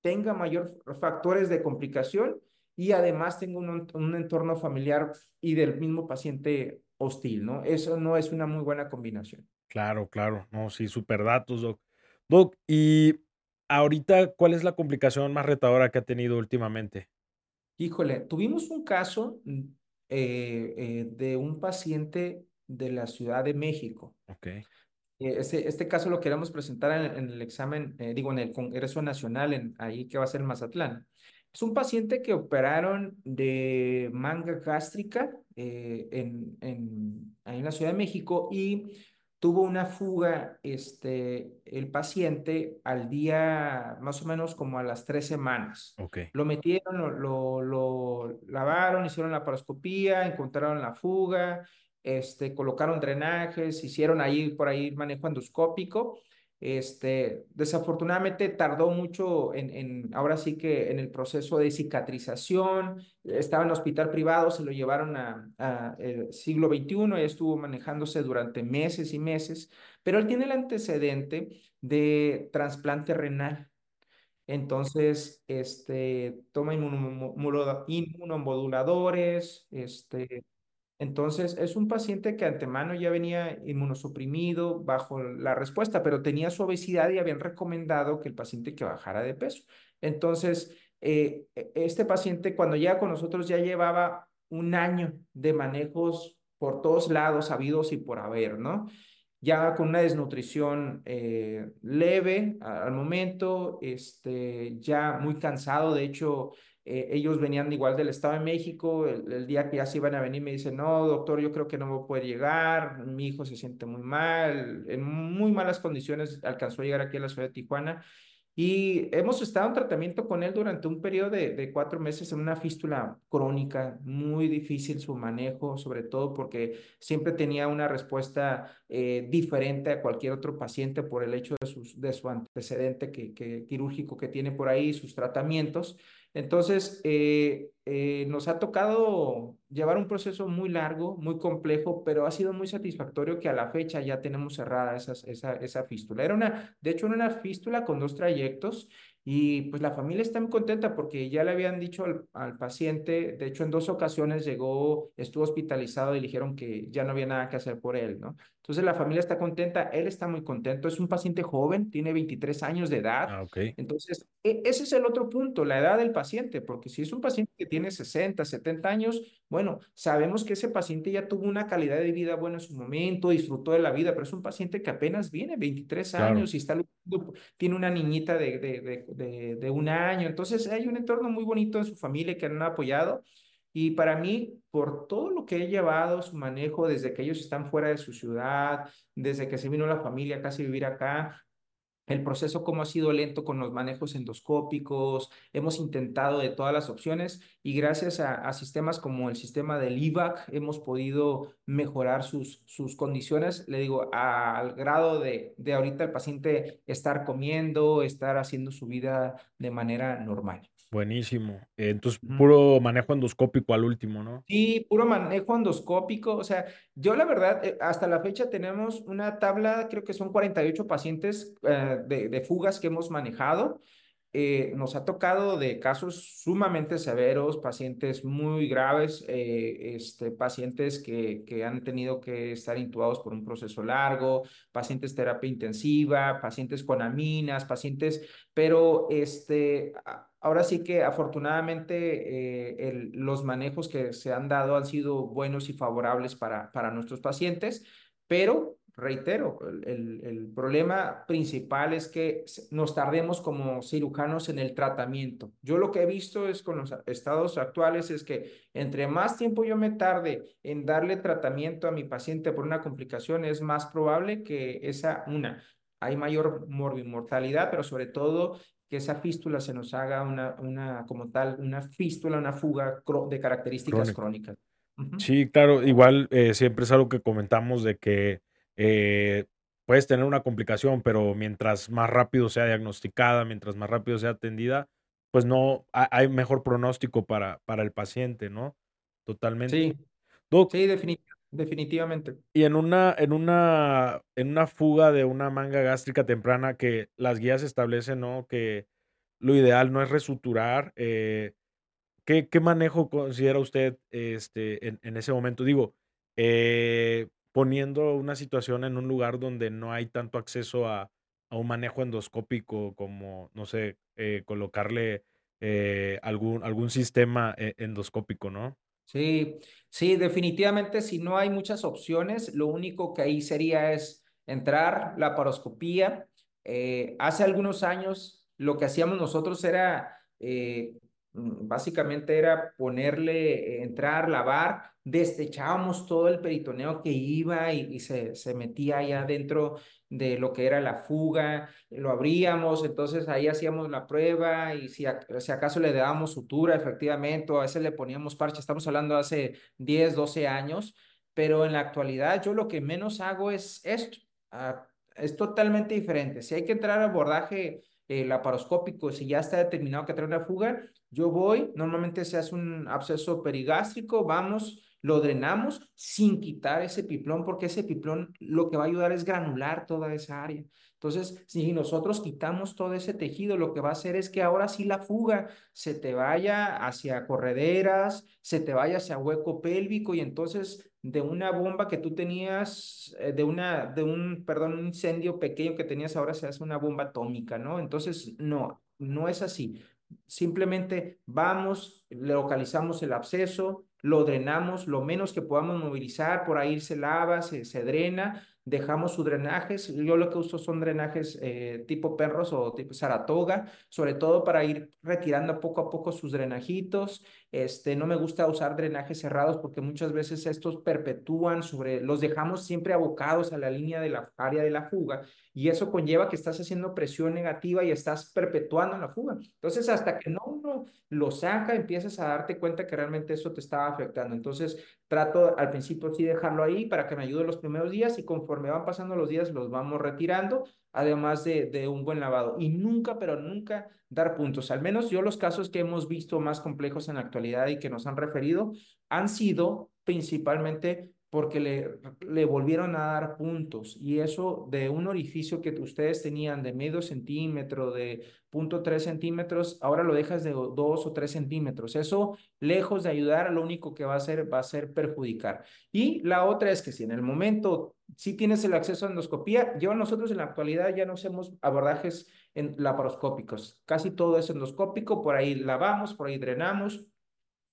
tenga mayor factores de complicación y además tenga un, entorno familiar y del mismo paciente hostil, ¿no? Eso no es una muy buena combinación. Claro, claro, no, sí, super datos, Doc. Doc, y ahorita, ¿cuál es la complicación más retadora que ha tenido últimamente? Híjole, tuvimos un caso mm, eh, eh, de un paciente de la Ciudad de México. Ok. Eh, este, este caso lo queremos presentar en, en el examen, digo, en el Congreso Nacional, en, ahí que va a ser en Mazatlán. Es un paciente que operaron de manga gástrica en, en, ahí en la Ciudad de México y tuvo una fuga este, el paciente al día más o menos como a las tres semanas. Okay. Lo metieron, lo, lo, lavaron, hicieron la paroscopía, encontraron la fuga, este, colocaron drenajes, hicieron ahí por ahí manejo endoscópico este, desafortunadamente tardó mucho en, ahora sí que en el proceso de cicatrización, estaba en hospital privado, se lo llevaron a, el siglo XXI y estuvo manejándose durante meses y meses, pero él tiene el antecedente de trasplante renal. Entonces, este, toma inmunomoduladores, este, entonces, es un paciente que antemano ya venía inmunosuprimido bajo la respuesta, pero tenía su obesidad y habían recomendado que el paciente que bajara de peso. Entonces, eh, e, este paciente cuando llega con nosotros ya llevaba un año de manejos por todos lados, habidos y por haber, ¿no? Ya con una desnutrición eh, leve al momento, este, ya muy cansado, de hecho, eh, ellos venían igual del Estado de México, el, día que ya se iban a venir me dicen, no, doctor, yo creo que no voy a poder llegar, mi hijo se siente muy mal, en muy malas condiciones alcanzó a llegar aquí a la ciudad de Tijuana y hemos estado en tratamiento con él durante un periodo de, de, cuatro meses en una fístula crónica, muy difícil su manejo, sobre todo porque siempre tenía una respuesta eh, diferente a cualquier otro paciente por el hecho de, sus, de su antecedente que, que, quirúrgico que tiene por ahí, sus tratamientos. Entonces, eh, eh, nos ha tocado llevar un proceso muy largo, muy complejo, pero ha sido muy satisfactorio que a la fecha ya tenemos cerrada esa, esa fístula. Era una, de hecho, era una fístula con dos trayectos y pues la familia está muy contenta porque ya le habían dicho al, al, paciente, de hecho en dos ocasiones llegó, estuvo hospitalizado y dijeron que ya no había nada que hacer por él, ¿no? Entonces la familia está contenta, él está muy contento, es un paciente joven, tiene 23 años de edad. Ah, okay. Entonces, e ese es el otro punto, la edad del paciente, porque si es un paciente que tiene 60, 70 años, bueno, sabemos que ese paciente ya tuvo una calidad de vida buena en su momento, disfrutó de la vida, pero es un paciente que apenas viene, 23 claro. años y está tiene una niñita de, de, de, de, de un año, entonces hay un entorno muy bonito en su familia que han apoyado y para mí, por todo lo que he llevado, su manejo desde que ellos están fuera de su ciudad, desde que se vino la familia casi a vivir acá, el proceso como ha sido lento con los manejos endoscópicos, hemos intentado de todas las opciones y gracias a, sistemas como el sistema del IVAC hemos podido mejorar sus, sus condiciones, le digo, al grado de, de ahorita el paciente estar comiendo, estar haciendo su vida de manera normal. Buenísimo. Entonces, puro manejo endoscópico al último, ¿no? Sí, puro manejo endoscópico. O sea, yo la verdad, eh, hasta la fecha tenemos una tabla, creo que son 48 pacientes eh, de, de, fugas que hemos manejado. eh, nos ha tocado de casos sumamente severos, pacientes muy graves, eh, este, pacientes que, que han tenido que estar intubados por un proceso largo, pacientes terapia intensiva, pacientes con aminas, pacientes, pero este, ahora sí que afortunadamente eh, los manejos que se han dado han sido buenos y favorables para, para nuestros pacientes, pero reitero, el, el, problema principal es que nos tardemos como cirujanos en el tratamiento. Yo lo que he visto es con los estados actuales es que entre más tiempo yo me tarde en darle tratamiento a mi paciente por una complicación, es más probable que esa, una, hay mayor mortalidad, pero sobre todo que esa fístula se nos haga una, una como tal, una fístula, una fuga de características crónicas. Uh -huh. Sí, claro, igual eh, siempre es algo que comentamos de que eh, puedes tener una complicación, pero mientras más rápido sea diagnosticada, mientras más rápido sea atendida, pues no hay mejor pronóstico para, para el paciente, ¿no? Totalmente. Sí, Doc, sí, defini definitivamente. y en una, en una, en una fuga de una manga gástrica temprana que las guías establecen, ¿no? Que lo ideal no es resuturar. eh, ¿qué, qué manejo considera usted este, en, ese momento? Digo, eh, poniendo una situación en un lugar donde no hay tanto acceso a, a un manejo endoscópico como, no sé, eh, colocarle algún, algún sistema endoscópico, ¿no? Sí, sí, definitivamente si no hay muchas opciones, lo único que ahí sería es entrar, la paroscopía. Eh, hace algunos años lo que hacíamos nosotros era, eh, mm, básicamente era ponerle, eh, entrar, lavar, desechábamos todo el peritoneo que iba y, y se, se metía allá dentro de lo que era la fuga, lo abríamos, entonces ahí hacíamos la prueba y si, si acaso le dábamos sutura, efectivamente, o a veces le poníamos parche, estamos hablando de hace 10, 12 años, pero en la actualidad yo lo que menos hago es esto, uh, es totalmente diferente. Si hay que entrar al abordaje eh, laparoscópico, si ya está determinado que trae una fuga, yo voy, normalmente se hace un absceso perigástrico, vamos, lo drenamos sin quitar ese piplón, porque ese piplón lo que va a ayudar es granular toda esa área. Entonces, si nosotros quitamos todo ese tejido, lo que va a hacer es que ahora sí la fuga se te vaya hacia correderas, se te vaya hacia hueco pélvico y entonces de una bomba que tú tenías, eh, de una, de un, perdón, un incendio pequeño que tenías ahora se hace una bomba atómica, ¿no? Entonces, no, no es así. Simplemente vamos, localizamos el absceso, lo drenamos lo menos que podamos movilizar, por ahí se lava, se, se drena, dejamos sus drenajes. Yo lo que uso son drenajes eh, tipo perros o tipo Saratoga, sobre todo para ir retirando poco a poco sus drenajitos. Este, no me gusta usar drenajes cerrados porque muchas veces estos perpetúan sobre, los dejamos siempre abocados a la línea de la área de la fuga y eso conlleva que estás haciendo presión negativa y estás perpetuando la fuga. Entonces, hasta que no uno lo saca, empiezas a darte cuenta que realmente eso te estaba afectando. Entonces, trato al principio sí dejarlo ahí para que me ayude los primeros días y conforme van pasando los días los vamos retirando, además de, de un buen lavado. Y nunca, pero nunca dar puntos. Al menos yo los casos que hemos visto más complejos en la actualidad y que nos han referido han sido principalmente porque le, le volvieron a dar puntos y eso de un orificio que ustedes tenían de medio centímetro, de punto tres centímetros, ahora lo dejas de dos o tres centímetros. Eso, lejos de ayudar, lo único que va a hacer va a ser perjudicar. Y la otra es que si en el momento si tienes el acceso a endoscopía, yo nosotros en la actualidad ya no hacemos abordajes en laparoscópicos. Casi todo es endoscópico, por ahí lavamos, por ahí drenamos,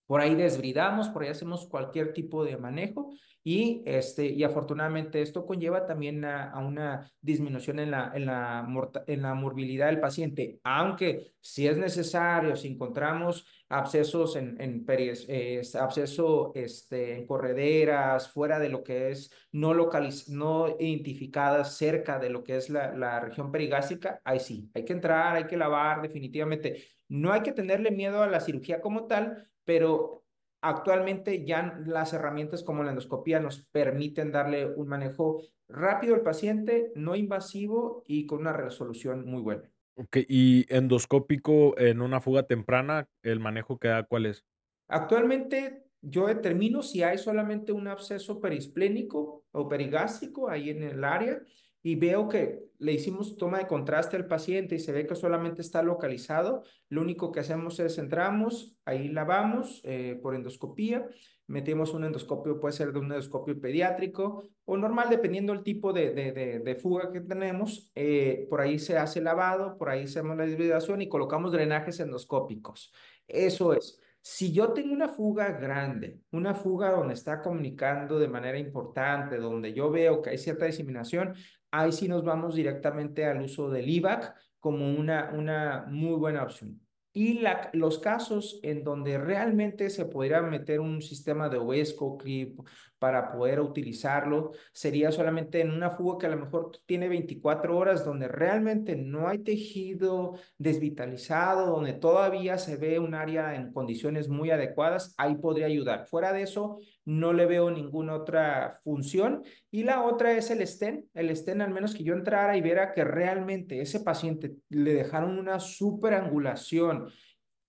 por ahí desbridamos, por ahí hacemos cualquier tipo de manejo y, este, y afortunadamente esto conlleva también a, a una disminución en la, en, la en la morbilidad del paciente, aunque si es necesario, si encontramos abscesos en, en eh, absceso este, en correderas, fuera de lo que es no localiz no identificadas cerca de lo que es la, la región perigástrica, ahí sí, hay que entrar, hay que lavar definitivamente. No hay que tenerle miedo a la cirugía como tal, pero actualmente ya las herramientas como la endoscopía nos permiten darle un manejo rápido al paciente, no invasivo y con una resolución muy buena. Ok, y endoscópico en una fuga temprana, ¿el manejo que da cuál es? Actualmente yo determino si hay solamente un absceso perisplénico o perigástrico ahí en el área y veo que le hicimos toma de contraste al paciente y se ve que solamente está localizado, lo único que hacemos es entramos, ahí lavamos eh, por endoscopía, metemos un endoscopio, puede ser de un endoscopio pediátrico o normal, dependiendo del tipo de, de, de, de fuga que tenemos. Eh, por ahí se hace lavado, por ahí hacemos la desvidación y colocamos drenajes endoscópicos. Eso es. Si yo tengo una fuga grande, una fuga donde está comunicando de manera importante, donde yo veo que hay cierta diseminación, ahí sí nos vamos directamente al uso del IVAC como una, una muy buena opción. Y los casos en donde realmente se podría meter un sistema de OESCO clip para poder utilizarlo sería solamente en una fuga que a lo mejor tiene 24 horas donde realmente no hay tejido desvitalizado, donde todavía se ve un área en condiciones muy adecuadas, ahí podría ayudar. Fuera de eso, no le veo ninguna otra función. Y la otra es el STEN. El STEN, al menos que yo entrara y viera que realmente ese paciente le dejaron una superangulación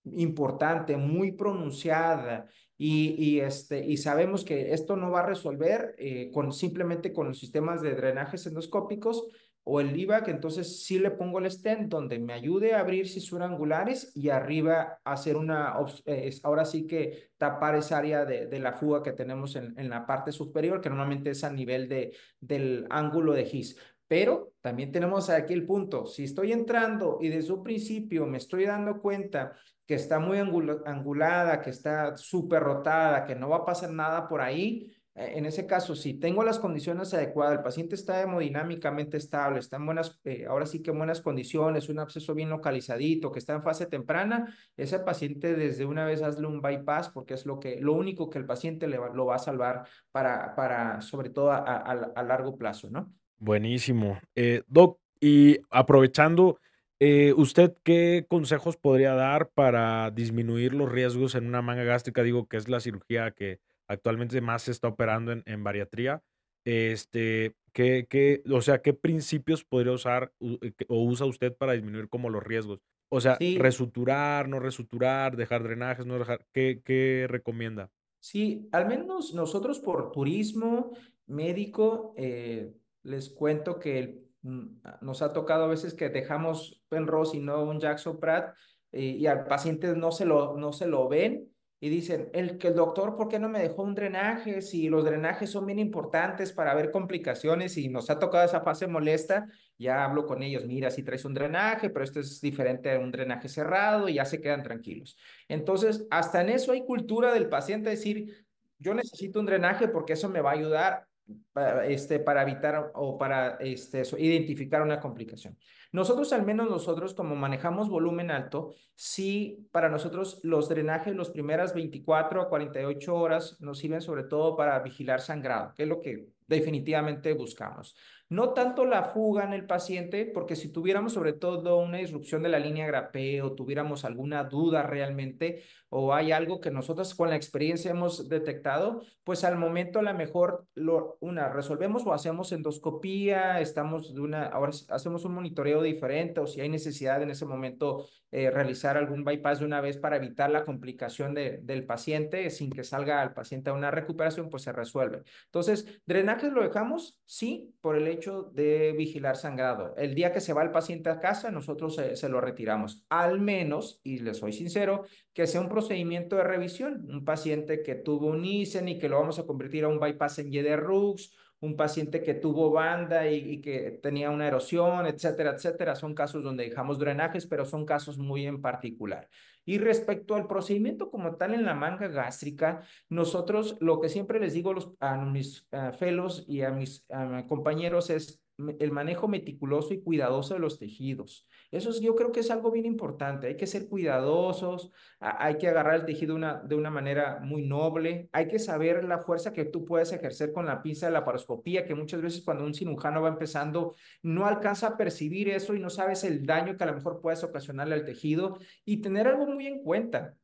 importante, muy pronunciada, y, y, este, y sabemos que esto no va a resolver eh, con, simplemente con los sistemas de drenajes endoscópicos, o el IVAC, entonces sí le pongo el stent donde me ayude a abrir cisuras angulares y arriba hacer una, eh, ahora sí que tapar esa área de, de la fuga que tenemos en, en, la parte superior, que normalmente es a nivel de, del ángulo de GIS. Pero también tenemos aquí el punto, si estoy entrando y desde un principio me estoy dando cuenta que está muy angulada, que está súper rotada, que no va a pasar nada por ahí, eh, en ese caso, si tengo las condiciones adecuadas, el paciente está hemodinámicamente estable, está en buenas, eh, ahora sí que en buenas condiciones, un absceso bien localizadito, que está en fase temprana, ese paciente desde una vez hazle un bypass porque es lo que, lo único que el paciente le va, lo va a salvar para, para sobre todo a, a, a largo plazo, ¿no? Buenísimo. Eh, Doc, y aprovechando, eh, ¿usted qué consejos podría dar para disminuir los riesgos en una manga gástrica? Digo que es la cirugía que actualmente más se está operando en, en bariatría. Este, ¿qué, qué, o sea, ¿qué principios podría usar eh, o usa usted para disminuir como los riesgos? O sea, Sí, resuturar, no resuturar, dejar drenajes, no dejar, ¿qué, qué recomienda? Sí, al menos nosotros por turismo médico, eh, les cuento que mm, nos ha tocado a veces que dejamos Penrose y no un Jackson Pratt eh, y al paciente no se lo, no se lo ven y dicen, el, que el doctor, ¿por qué no me dejó un drenaje? Si los drenajes son bien importantes para ver complicaciones y nos ha tocado esa fase molesta, ya hablo con ellos, mira, si traes un drenaje, pero esto es diferente a un drenaje cerrado y ya se quedan tranquilos. Entonces, hasta en eso hay cultura del paciente decir, yo necesito un drenaje porque eso me va a ayudar para, este, para evitar o para este, identificar una complicación. Nosotros, al menos nosotros, como manejamos volumen alto, sí, para nosotros los drenajes, las primeras 24 a 48 horas nos sirven sobre todo para vigilar sangrado, que es lo que definitivamente buscamos. No tanto la fuga en el paciente, porque si tuviéramos sobre todo una disrupción de la línea grapé o tuviéramos alguna duda realmente, o hay algo que nosotros con la experiencia hemos detectado, pues al momento a lo mejor lo, una resolvemos o hacemos endoscopía, estamos de una, ahora hacemos un monitoreo diferente o si hay necesidad en ese momento eh, realizar algún bypass de una vez para evitar la complicación de, del paciente sin que salga al paciente a una recuperación, pues se resuelve. Entonces, drenajes lo dejamos, sí, por el hecho de vigilar sangrado. El día que se va el paciente a casa, nosotros se, se lo retiramos. Al menos, y les soy sincero, que sea un procedimiento de revisión. Un paciente que tuvo un ISEN y que lo vamos a convertir a un bypass en YD-RUX, un paciente que tuvo banda y, y, que tenía una erosión, etcétera, etcétera. Son casos donde dejamos drenajes, pero son casos muy en particular. Y respecto al procedimiento como tal en la manga gástrica, nosotros lo que siempre les digo a, los, a mis fellows y a mis uh, compañeros es el manejo meticuloso y cuidadoso de los tejidos. Eso es, yo creo que es algo bien importante. Hay que ser cuidadosos, hay que agarrar el tejido una, de una manera muy noble, hay que saber la fuerza que tú puedes ejercer con la pinza de la paroscopía, que muchas veces cuando un cirujano va empezando no alcanza a percibir eso y no sabes el daño que a lo mejor puedes ocasionarle al tejido y tener algo muy en cuenta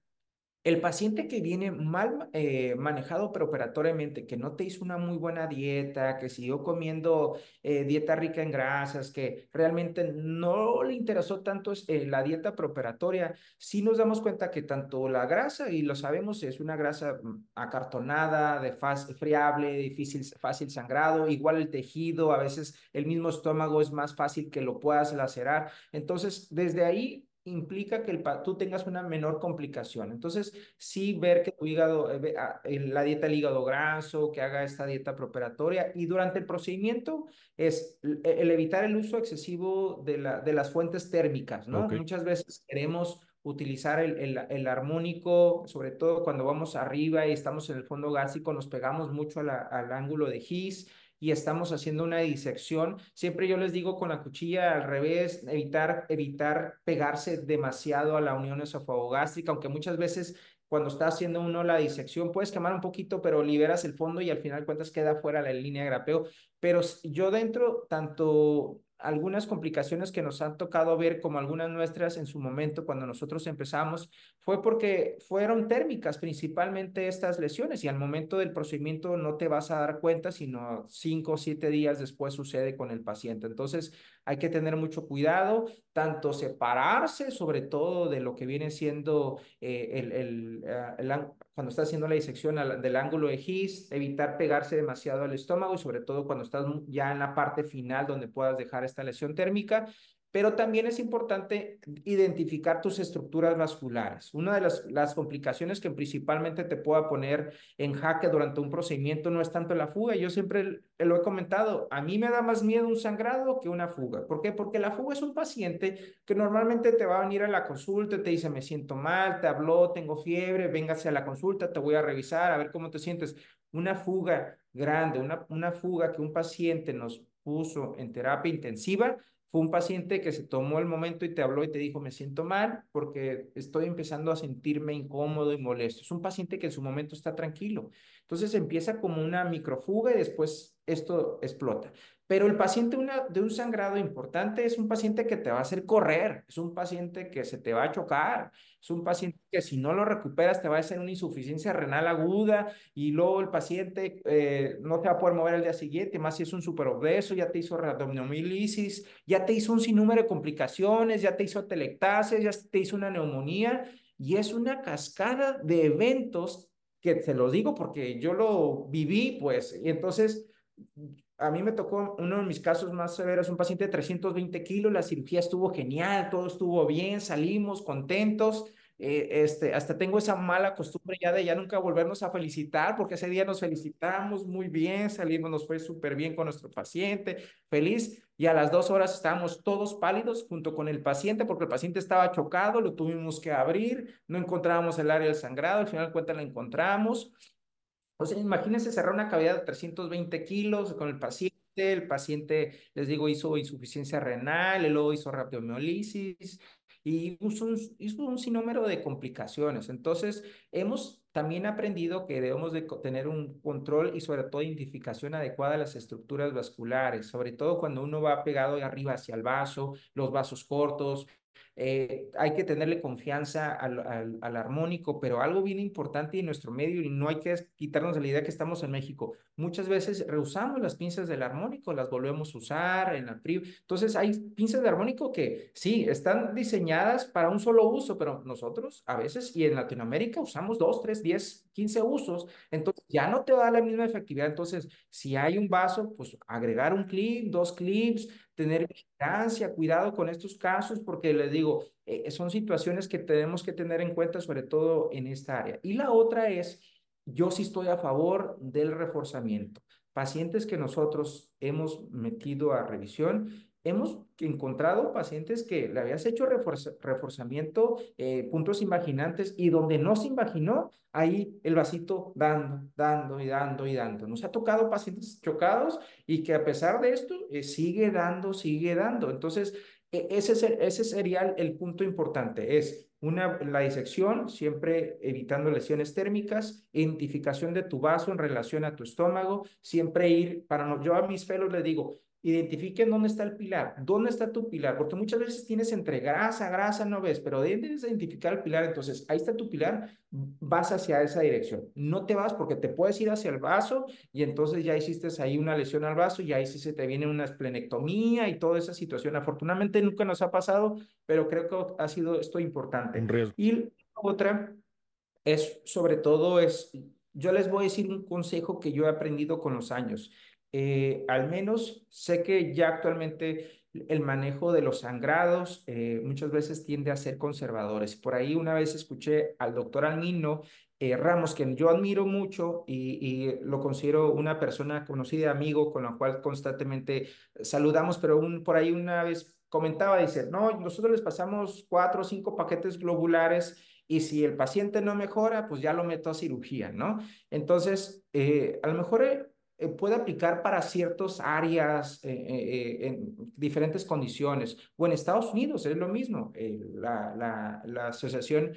El paciente que viene mal eh, manejado preoperatoriamente, que no te hizo una muy buena dieta, que siguió comiendo eh, dieta rica en grasas, que realmente no le interesó tanto eh, la dieta preoperatoria, sí nos damos cuenta que tanto la grasa, y lo sabemos, es una grasa mm, acartonada, de fácil, friable, difícil, fácil sangrado, igual el tejido, a veces el mismo estómago es más fácil que lo puedas lacerar. Entonces, desde ahí implica que el, tú tengas una menor complicación. Entonces, sí ver que tu hígado, eh, ah, la dieta del hígado graso, que haga esta dieta preoperatoria y durante el procedimiento es el evitar el uso excesivo de, la, de las fuentes térmicas, ¿no? Muchas veces queremos utilizar el, el, el, armónico, sobre todo cuando vamos arriba y estamos en el fondo gástrico, nos pegamos mucho al ángulo de His y estamos haciendo una disección. Siempre yo les digo con la cuchilla al revés, evitar, evitar pegarse demasiado a la unión esofagogástrica, aunque muchas veces cuando está haciendo uno la disección puedes quemar un poquito, pero liberas el fondo y al final cuentas queda fuera la línea de grapeo. Pero yo dentro, tanto algunas complicaciones que nos han tocado ver, como algunas nuestras en su momento cuando nosotros empezamos, fue porque fueron térmicas principalmente estas lesiones y al momento del procedimiento no te vas a dar cuenta, sino cinco o siete días después sucede con el paciente. Entonces hay que tener mucho cuidado, tanto separarse sobre todo de lo que viene siendo eh, el, el, ah, cuando estás haciendo la disección del ángulo de His, evitar pegarse demasiado al estómago y sobre todo cuando estás ya en la parte final donde puedas dejar esta lesión térmica pero también es importante identificar tus estructuras vasculares. Una de las, las, complicaciones que principalmente te pueda poner en jaque durante un procedimiento no es tanto la fuga. Yo siempre lo he comentado, a mí me da más miedo un sangrado que una fuga. ¿Por qué? Porque la fuga es un paciente que normalmente te va a venir a la consulta, te dice, me siento mal, te habló, tengo fiebre, véngase a la consulta, te voy a revisar, a ver cómo te sientes. Una fuga grande, una, una fuga que un paciente nos puso en terapia intensiva, fue un paciente que se tomó el momento y te habló y te dijo, me siento mal porque estoy empezando a sentirme incómodo y molesto. Es un paciente que en su momento está tranquilo. Entonces empieza como una microfuga y después esto explota. Pero el paciente una, de un sangrado importante es un paciente que te va a hacer correr, es un paciente que se te va a chocar, es un paciente que si no lo recuperas te va a hacer una insuficiencia renal aguda y luego el paciente eh, no te va a poder mover el día siguiente, más si es un superobeso, ya te hizo reabdominomilisis, ya te hizo un sinnúmero de complicaciones, ya te hizo telectasia, ya te hizo una neumonía y es una cascada de eventos que se los digo porque yo lo viví, pues, y entonces a mí me tocó uno de mis casos más severos, un paciente de 320 kilos, la cirugía estuvo genial, todo estuvo bien, salimos contentos. Eh, este, hasta tengo esa mala costumbre ya de ya nunca volvernos a felicitar, porque ese día nos felicitamos muy bien, salimos, nos fue súper bien con nuestro paciente, feliz, y a las dos horas estábamos todos pálidos junto con el paciente, porque el paciente estaba chocado, lo tuvimos que abrir, no encontrábamos el área del sangrado, al final cuenta la encontramos, o sea, imagínense cerrar una cavidad de 320 kilos con el paciente, el paciente, les digo, hizo insuficiencia renal, luego hizo rabdomiolisis y hizo un, hizo un sinnúmero de complicaciones. Entonces, hemos también aprendido que debemos de tener un control y sobre todo identificación adecuada de las estructuras vasculares, sobre todo cuando uno va pegado de arriba hacia el vaso, los vasos cortos, eh, hay que tenerle confianza al, al, armónico, pero algo bien importante en nuestro medio y no hay que quitarnos de la idea que estamos en México. Muchas veces rehusamos las pinzas del armónico, las volvemos a usar en la PRI. Entonces hay pinzas de armónico que sí, están diseñadas para un solo uso, pero nosotros a veces y en Latinoamérica usamos dos, tres, diez, quince usos. Entonces ya no te da la misma efectividad. Entonces, si hay un vaso, pues agregar un clip, dos clips, tener vigilancia, cuidado con estos casos, porque les digo, eh, son situaciones que tenemos que tener en cuenta, sobre todo en esta área. Y la otra es, yo sí estoy a favor del reforzamiento. Pacientes que nosotros hemos metido a revisión, hemos encontrado pacientes que le habías hecho reforzamiento, eh, puntos imaginantes, y donde no se imaginó, ahí el vasito dando, dando y dando y dando. Nos ha tocado pacientes chocados y que a pesar de esto eh, sigue dando, sigue dando. Entonces, e, ese, ese sería el punto importante, es una, la disección, siempre evitando lesiones térmicas, identificación de tu vaso en relación a tu estómago, siempre ir, para no, yo a mis felos les digo, identifiquen dónde está el pilar, dónde está tu pilar, porque muchas veces tienes entre grasa, grasa, no ves, pero debes identificar el pilar, entonces ahí está tu pilar, vas hacia esa dirección, no te vas porque te puedes ir hacia el vaso y entonces ya hiciste ahí una lesión al vaso y ahí sí se te viene una esplenectomía y toda esa situación. Afortunadamente nunca nos ha pasado, pero creo que ha sido esto importante. Un riesgo. Y otra es sobre todo es, yo les voy a decir un consejo que yo he aprendido con los años. Eh, al menos sé que ya actualmente el manejo de los sangrados eh, muchas veces tiende a ser conservadores. Por ahí una vez escuché al doctor Almino eh, Ramos, que yo admiro mucho y, lo considero una persona conocida, amigo, con la cual constantemente saludamos, pero un, por ahí una vez comentaba, dice, no, nosotros les pasamos cuatro o cinco paquetes globulares y si el paciente no mejora, pues ya lo meto a cirugía, ¿no? Entonces, a lo mejor puede aplicar para ciertas áreas eh, eh, en diferentes condiciones. O en Estados Unidos es lo mismo. La, la, la, Asociación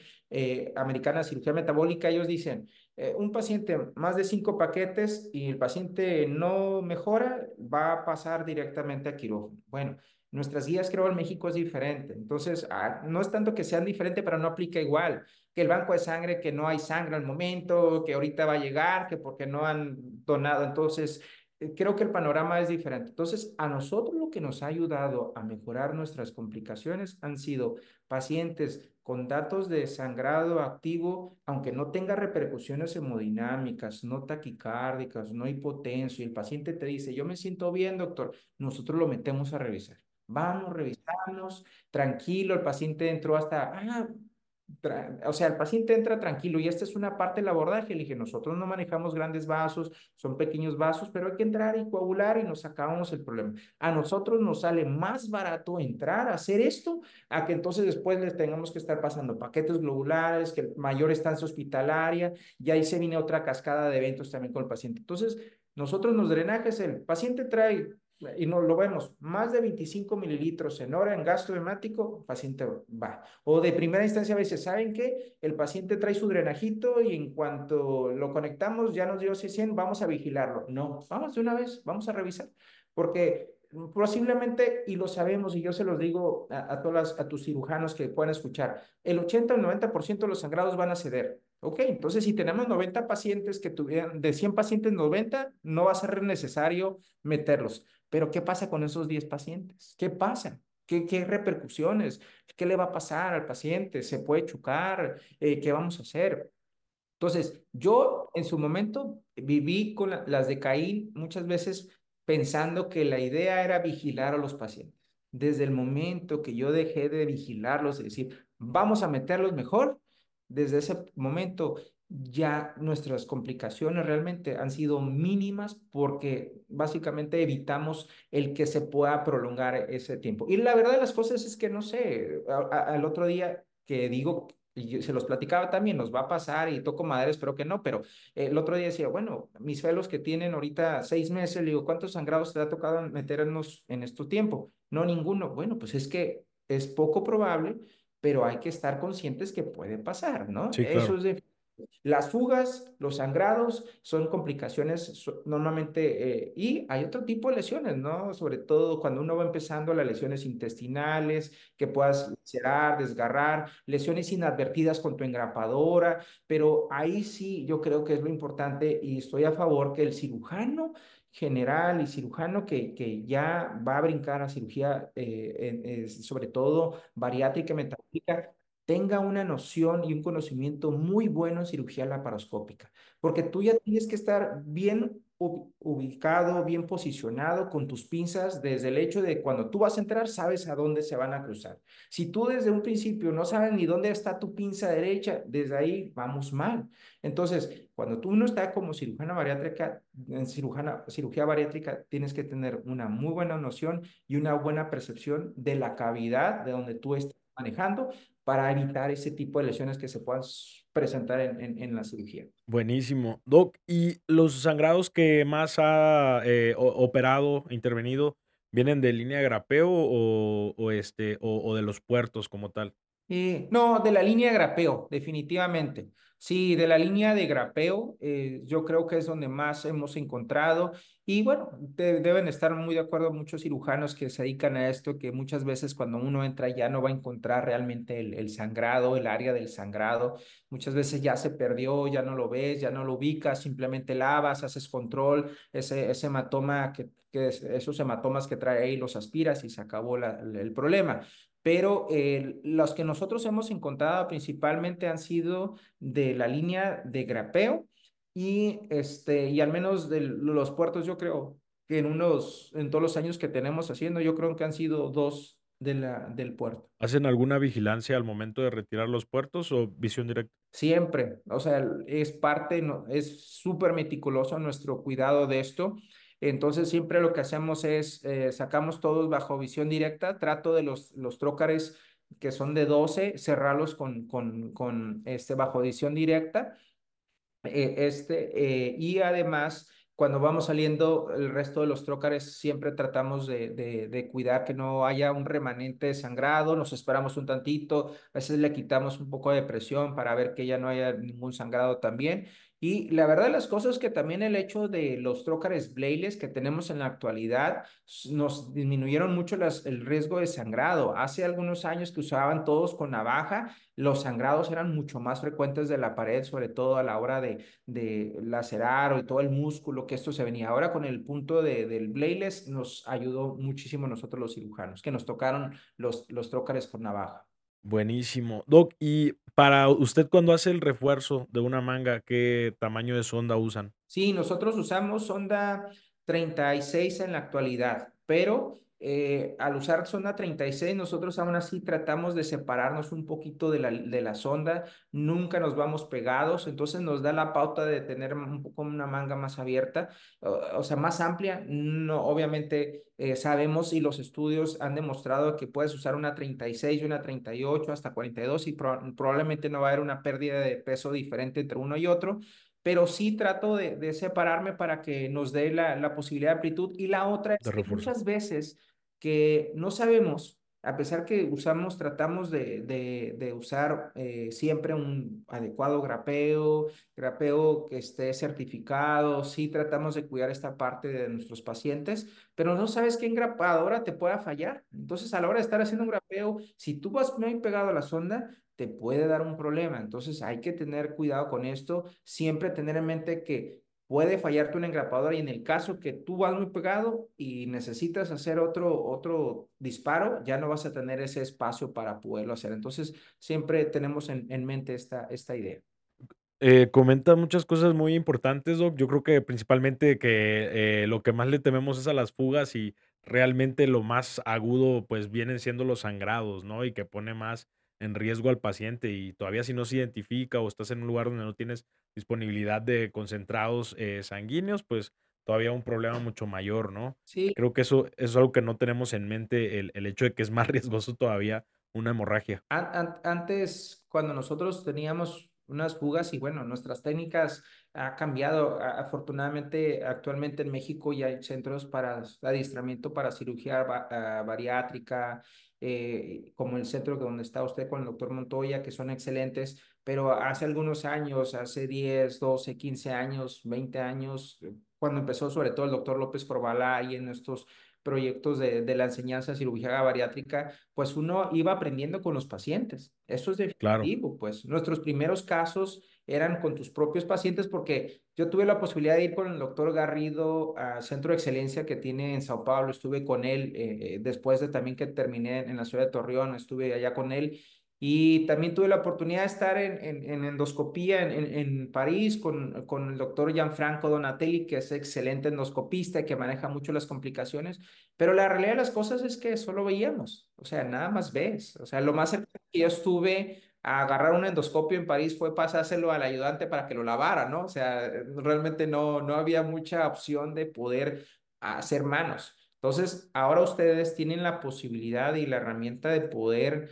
Americana de Cirugía Metabólica, ellos dicen, un paciente más de cinco paquetes y el paciente no mejora, va a pasar directamente a quirófano. Bueno, Nuestras guías, creo, en México es diferente. Entonces, ah, no es tanto que sean diferentes, pero no aplica igual. Que el banco de sangre, que no hay sangre al momento, que ahorita va a llegar, que porque no han donado. Entonces, eh, creo que el panorama es diferente. Entonces, a nosotros lo que nos ha ayudado a mejorar nuestras complicaciones han sido pacientes con datos de sangrado activo, aunque no tenga repercusiones hemodinámicas, no taquicárdicas, no hipotenso, y el paciente te dice, yo me siento bien, doctor, nosotros lo metemos a revisar. Vamos, revisamos, tranquilo, el paciente entró hasta, ah, o sea, el paciente entra tranquilo y esta es una parte del abordaje. Le dije, nosotros no manejamos grandes vasos, son pequeños vasos, pero hay que entrar y coagular y nos acabamos el problema. A nosotros nos sale más barato entrar a hacer esto a que entonces después les tengamos que estar pasando paquetes globulares, que mayor estancia hospitalaria y ahí se viene otra cascada de eventos también con el paciente. Entonces, nosotros nos drenajes, el paciente trae y no lo vemos, más de 25 mililitros en hora en gasto hemático, paciente va. O de primera instancia a veces, ¿saben qué? El paciente trae su drenajito y en cuanto lo conectamos ya nos dio C100, vamos a vigilarlo. No, vamos de una vez, vamos a revisar, porque posiblemente, y lo sabemos, y yo se los digo a, a todas a tus cirujanos que puedan escuchar, el 80 o 90% de los sangrados van a ceder. Ok, entonces si tenemos 90 pacientes que tuvieran, de 100 pacientes 90, no va a ser necesario meterlos. Pero ¿qué pasa con esos 10 pacientes? ¿Qué pasa? ¿Qué, ¿Qué, repercusiones? ¿Qué le va a pasar al paciente? ¿Se puede chocar? Eh, ¿Qué vamos a hacer? Entonces, yo en su momento viví con la, las de Caín muchas veces pensando que la idea era vigilar a los pacientes. Desde el momento que yo dejé de vigilarlos, es decir, vamos a meterlos mejor, desde ese momento ya nuestras complicaciones realmente han sido mínimas porque básicamente evitamos el que se pueda prolongar ese tiempo. Y la verdad de las cosas es que no sé, al otro día que digo, y se los platicaba también, nos va a pasar y toco madera, espero que no, pero el otro día decía, bueno, mis felos que tienen ahorita seis meses, le digo, ¿cuántos sangrados te ha tocado meternos en este tiempo? No, ninguno. Bueno, pues es que es poco probable, pero hay que estar conscientes que puede pasar, ¿no? Sí, claro. Eso es de las fugas, los sangrados son complicaciones normalmente eh, y hay otro tipo de lesiones, ¿no? Sobre todo cuando uno va empezando las lesiones intestinales, que puedas cerrar, desgarrar, lesiones inadvertidas con tu engrapadora, pero ahí sí yo creo que es lo importante y estoy a favor que el cirujano general y cirujano que, que ya va a brincar a cirugía, eh, sobre todo bariátrica y metabólica, tenga una noción y un conocimiento muy bueno en cirugía laparoscópica, porque tú ya tienes que estar bien ubicado, bien posicionado con tus pinzas desde el hecho de cuando tú vas a entrar, sabes a dónde se van a cruzar. Si tú desde un principio no sabes ni dónde está tu pinza derecha, desde ahí vamos mal. Entonces, cuando tú no estás como cirujana bariátrica, en cirujana, cirugía bariátrica, tienes que tener una muy buena noción y una buena percepción de la cavidad de donde tú estás manejando para evitar ese tipo de lesiones que se puedan presentar en, en, en la cirugía. Buenísimo. Doc, ¿y los sangrados que más ha eh, operado, intervenido, vienen de línea de grapeo o, o este, o, o, de los puertos como tal? Eh, no, de la línea de grapeo, definitivamente. Sí, de la línea de grapeo, eh, yo creo que es donde más hemos encontrado. Y bueno, de- deben estar muy de acuerdo muchos cirujanos que se dedican a esto, que muchas veces cuando uno entra ya no va a encontrar realmente el, sangrado, el área del sangrado. Muchas veces ya se perdió, ya no lo ves, ya no lo ubicas, simplemente lavas, haces control, ese, ese hematoma que, que es- esos hematomas que trae ahí los aspiras y se acabó el problema. Pero eh, los que nosotros hemos encontrado principalmente han sido de la línea de grapeo y, este, y al menos de los puertos, yo creo que en unos, en todos los años que tenemos haciendo, yo creo que han sido dos de la, del puerto. ¿Hacen alguna vigilancia al momento de retirar los puertos o visión directa? Siempre, o sea, es parte, no, es súper meticuloso nuestro cuidado de esto. Entonces, siempre lo que hacemos es, eh, sacamos todos bajo visión directa, trato de los, los trócares que son de 12, cerrarlos con, con, con este, bajo visión directa eh, este, eh, y además, cuando vamos saliendo, el resto de los trócares siempre tratamos de, de, de, cuidar que no haya un remanente de sangrado, nos esperamos un tantito, a veces le quitamos un poco de presión para ver que ya no haya ningún sangrado también. Y la verdad de las cosas es que también el hecho de los trócares Blayles que tenemos en la actualidad nos disminuyeron mucho el riesgo de sangrado. Hace algunos años que usaban todos con navaja, los sangrados eran mucho más frecuentes de la pared, sobre todo a la hora de, lacerar y todo el músculo que esto se venía. Ahora con el punto de, del Blayles nos ayudó muchísimo nosotros los cirujanos, que nos tocaron los, los trócares con navaja. Buenísimo. Doc, y para usted cuando hace el refuerzo de una manga, ¿qué tamaño de sonda usan? Sí, nosotros usamos sonda 36 en la actualidad, pero eh, al usar sonda 36, nosotros aún así tratamos de separarnos un poquito de la, de la sonda, nunca nos vamos pegados, entonces nos da la pauta de tener un poco una manga más abierta, o, o sea, más amplia. No, obviamente eh, sabemos y los estudios han demostrado que puedes usar una 36 y una 38 hasta 42 y pro probablemente no va a haber una pérdida de peso diferente entre uno y otro pero sí trato de, de separarme para que nos dé la, la, posibilidad de amplitud. Y la otra es que muchas veces que no sabemos, a pesar que usamos, tratamos de, de, de usar eh, siempre un adecuado grapeo, grapeo que esté certificado, sí tratamos de cuidar esta parte de nuestros pacientes, pero no sabes qué engrapadora te pueda fallar. Entonces, a la hora de estar haciendo un grapeo, si tú vas muy pegado a la sonda, te puede dar un problema. Entonces hay que tener cuidado con esto, siempre tener en mente que puede fallarte una engrapadora y en el caso que tú vas muy pegado y necesitas hacer otro, otro disparo, ya no vas a tener ese espacio para poderlo hacer. Entonces siempre tenemos en, en mente esta, esta idea. Eh, comenta muchas cosas muy importantes, Doc. Yo creo que principalmente que eh, lo que más le tememos es a las fugas y realmente lo más agudo pues vienen siendo los sangrados, ¿no? Y que pone más en riesgo al paciente y todavía si no se identifica o estás en un lugar donde no tienes disponibilidad de concentrados eh, sanguíneos, pues todavía un problema mucho mayor, ¿no? Sí, Creo que eso, eso es algo que no tenemos en mente, el, el hecho de que es más (laughs) riesgoso todavía una hemorragia. an an antes cuando nosotros teníamos unas fugas y bueno, nuestras técnicas ha cambiado. Afortunadamente, actualmente en México ya hay centros para adiestramiento para cirugía ba uh, bariátrica, eh, como el centro donde está usted con el doctor Montoya, que son excelentes, pero hace algunos años, hace 10, 12, 15 años, 20 años, cuando empezó sobre todo el doctor López Corbalá y en estos proyectos de, de, la enseñanza cirugía bariátrica, pues uno iba aprendiendo con los pacientes. Eso es Claro. definitivo, pues nuestros primeros casos eran con tus propios pacientes porque yo tuve la posibilidad de ir con el doctor Garrido al Centro de Excelencia que tiene en Sao Paulo, estuve con él eh, después de también que terminé en la ciudad de Torreón, estuve allá con él y también tuve la oportunidad de estar en, en, en endoscopía en, en, París con, con el doctor Gianfranco Donatelli, que es excelente endoscopista y que maneja mucho las complicaciones, pero la realidad de las cosas es que solo veíamos, o sea, nada más ves, o sea, lo más cercano que yo estuve a agarrar un endoscopio en París fue pasárselo al ayudante para que lo lavara, ¿no? O sea, realmente no, no había mucha opción de poder hacer manos. Entonces, ahora ustedes tienen la posibilidad y la herramienta de poder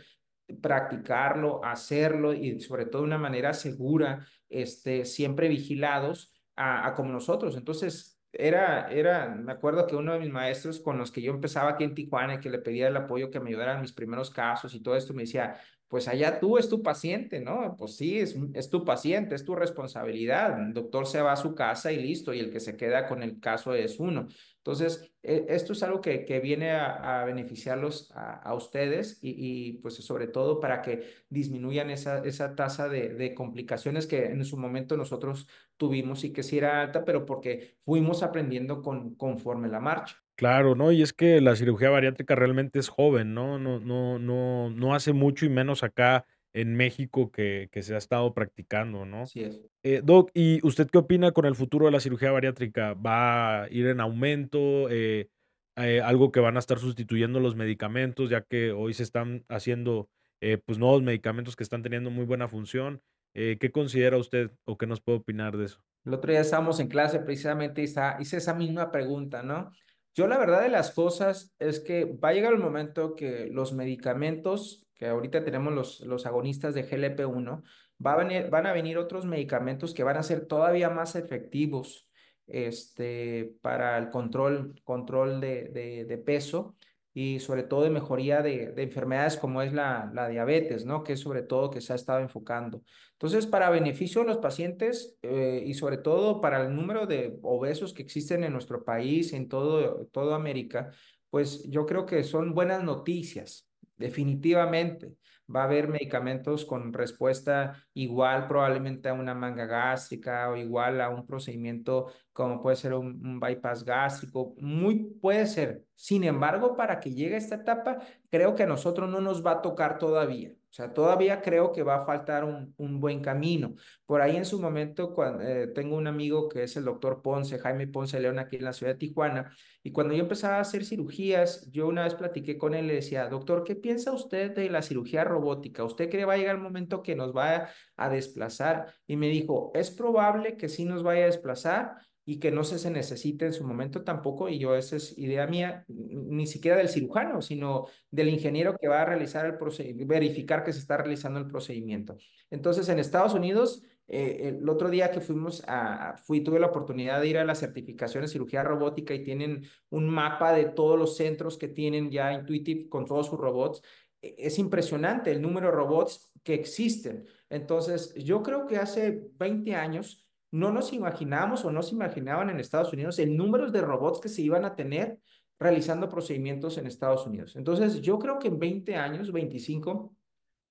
practicarlo, hacerlo y sobre todo de una manera segura, este, siempre vigilados a, como nosotros. Entonces, era, era, me acuerdo que uno de mis maestros con los que yo empezaba aquí en Tijuana, que le pedía el apoyo que me ayudaran en mis primeros casos y todo esto, me decía, pues allá tú es tu paciente, ¿no? Pues sí, es, es tu paciente, es tu responsabilidad. Doctor se va a su casa y listo, y el que se queda con el caso es uno. Entonces, e, esto es algo que, que viene a, beneficiarlos a, ustedes y, y, pues sobre todo para que disminuyan esa, esa tasa de, de, complicaciones que en su momento nosotros tuvimos y que sí era alta, pero porque fuimos aprendiendo con, conforme la marcha. Claro, ¿no? Y es que la cirugía bariátrica realmente es joven, ¿no? No no no no hace mucho y menos acá en México que que se ha estado practicando, ¿no? Así es. Eh, doc, ¿y usted qué opina con el futuro de la cirugía bariátrica? ¿Va a ir en aumento? Eh eh, algo que van a estar sustituyendo los medicamentos, ya que hoy se están haciendo, eh, pues, nuevos medicamentos que están teniendo muy buena función. Eh, ¿qué considera usted o qué nos puede opinar de eso? El otro día estábamos en clase precisamente y hice esa misma pregunta, ¿no? Yo la verdad de las cosas es que va a llegar el momento que los medicamentos, que ahorita tenemos los, los agonistas de GLP-1, va a venir, van a venir otros medicamentos que van a ser todavía más efectivos este, para el control, control de, de peso y sobre todo de mejoría de, de enfermedades como es la, la, diabetes, ¿no? Que es sobre todo que se ha estado enfocando. Entonces, para beneficio de los pacientes eh, y sobre todo para el número de obesos que existen en nuestro país, en todo, toda América, pues yo creo que son buenas noticias, definitivamente va a haber medicamentos con respuesta igual probablemente a una manga gástrica o igual a un procedimiento como puede ser un, bypass gástrico, muy puede ser. Sin embargo, para que llegue a esta etapa, creo que a nosotros no nos va a tocar todavía. O sea, todavía creo que va a faltar un, un buen camino. Por ahí en su momento, cuando, eh, tengo un amigo que es el doctor Ponce, Jaime Ponce León, aquí en la ciudad de Tijuana, y cuando yo empezaba a hacer cirugías, yo una vez platiqué con él y le decía, doctor, ¿qué piensa usted de la cirugía robótica? ¿Usted cree que va a llegar el momento que nos va a, a desplazar? Y me dijo, es probable que sí nos vaya a desplazar, y que no se, se necesite en su momento tampoco, y yo esa es idea mía, ni siquiera del cirujano, sino del ingeniero que va a realizar el procedimiento, verificar que se está realizando el procedimiento. Entonces, en Estados Unidos, eh, el otro día que fuimos a, fui, tuve la oportunidad de ir a la certificación de cirugía robótica y tienen un mapa de todos los centros que tienen ya Intuitive con todos sus robots. E, es impresionante el número de robots que existen. Entonces, yo creo que hace 20 años no nos imaginamos o no se imaginaban en Estados Unidos el número de robots que se iban a tener realizando procedimientos en Estados Unidos. Entonces, yo creo que en 20 años, 25,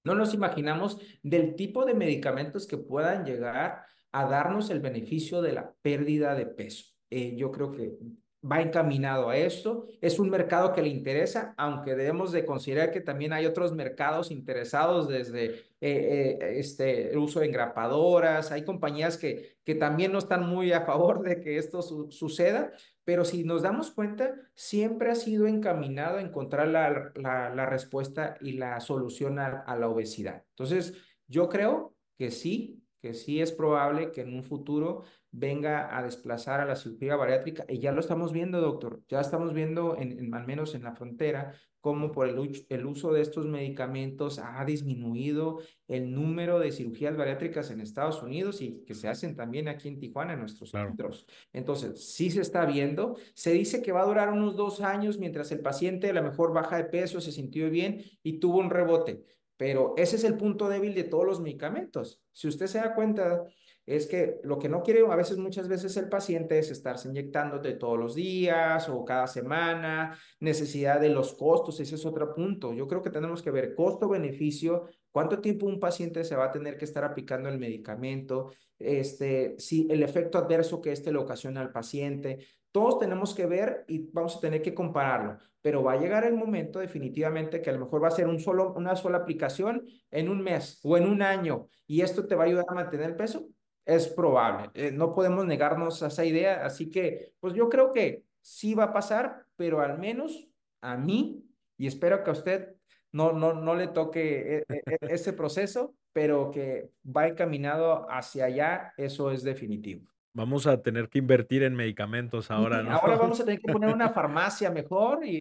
no nos imaginamos del tipo de medicamentos que puedan llegar a darnos el beneficio de la pérdida de peso. Eh, yo creo que va encaminado a esto. Es un mercado que le interesa, aunque debemos de considerar que también hay otros mercados interesados desde eh, eh, este, el uso de engrapadoras. Hay compañías que, que también no están muy a favor de que esto su suceda, pero si nos damos cuenta, siempre ha sido encaminado a encontrar la, la, la respuesta y la solución a, a la obesidad. Entonces, yo creo que sí, que sí es probable que en un futuro venga a desplazar a la cirugía bariátrica. Y ya lo estamos viendo, doctor. Ya estamos viendo, en, en al menos en la frontera, cómo por el, el, uso de estos medicamentos ha disminuido el número de cirugías bariátricas en Estados Unidos y que se hacen también aquí en Tijuana, en nuestros claro. centros. Entonces, sí se está viendo. Se dice que va a durar unos dos años mientras el paciente a lo mejor baja de peso, se sintió bien y tuvo un rebote. Pero ese es el punto débil de todos los medicamentos. Si usted se da cuenta, es que lo que no quiere a veces, muchas veces el paciente es estarse inyectándote todos los días o cada semana, necesidad de los costos, ese es otro punto. Yo creo que tenemos que ver costo-beneficio, cuánto tiempo un paciente se va a tener que estar aplicando el medicamento, este, si el efecto adverso que este le ocasiona al paciente. Todos tenemos que ver y vamos a tener que compararlo, pero va a llegar el momento definitivamente que a lo mejor va a ser un solo, una sola aplicación en un mes o en un año y esto te va a ayudar a mantener el peso es probable. Eh, no podemos negarnos a esa idea, así que pues yo creo que sí va a pasar, pero al menos a mí, y espero que a usted no, no, no le toque e, e, e, ese proceso, pero que va encaminado hacia allá, eso es definitivo. Vamos a tener que invertir en medicamentos ahora, ¿no? ahora vamos a (laughs) tener que poner una farmacia mejor y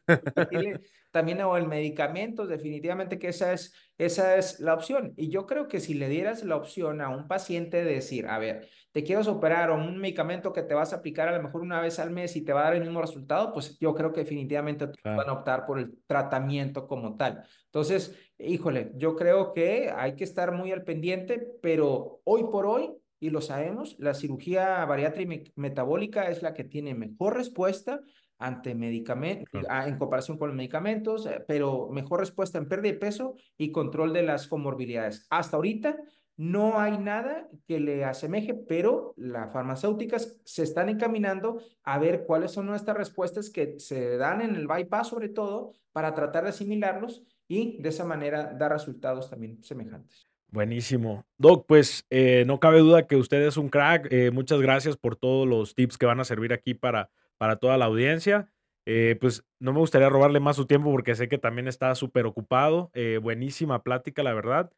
también o en medicamentos, definitivamente que esa es, esa es la opción. Y yo creo que si le dieras la opción a un paciente de decir, a ver, te quieres operar o un medicamento que te vas a aplicar a lo mejor una vez al mes y te va a dar el mismo resultado, pues yo creo que definitivamente van Claro. a optar por el tratamiento como tal. Entonces, híjole, yo creo que hay que estar muy al pendiente, pero hoy por hoy y lo sabemos, la cirugía bariátrica metabólica es la que tiene mejor respuesta ante medicamentos, Claro. en comparación con los medicamentos, eh, pero mejor respuesta en pérdida de peso y control de las comorbilidades. Hasta ahorita no hay nada que le asemeje, pero las farmacéuticas se están encaminando a ver cuáles son nuestras respuestas que se dan en el bypass, sobre todo, para tratar de asimilarlos y de esa manera dar resultados también semejantes. Buenísimo. Doc, pues, eh, no cabe duda que usted es un crack, eh, muchas gracias por todos los tips que van a servir aquí para para toda la audiencia. Eh, pues, no me gustaría robarle más su tiempo porque sé que también está superocupado, eh, buenísima plática, la verdad.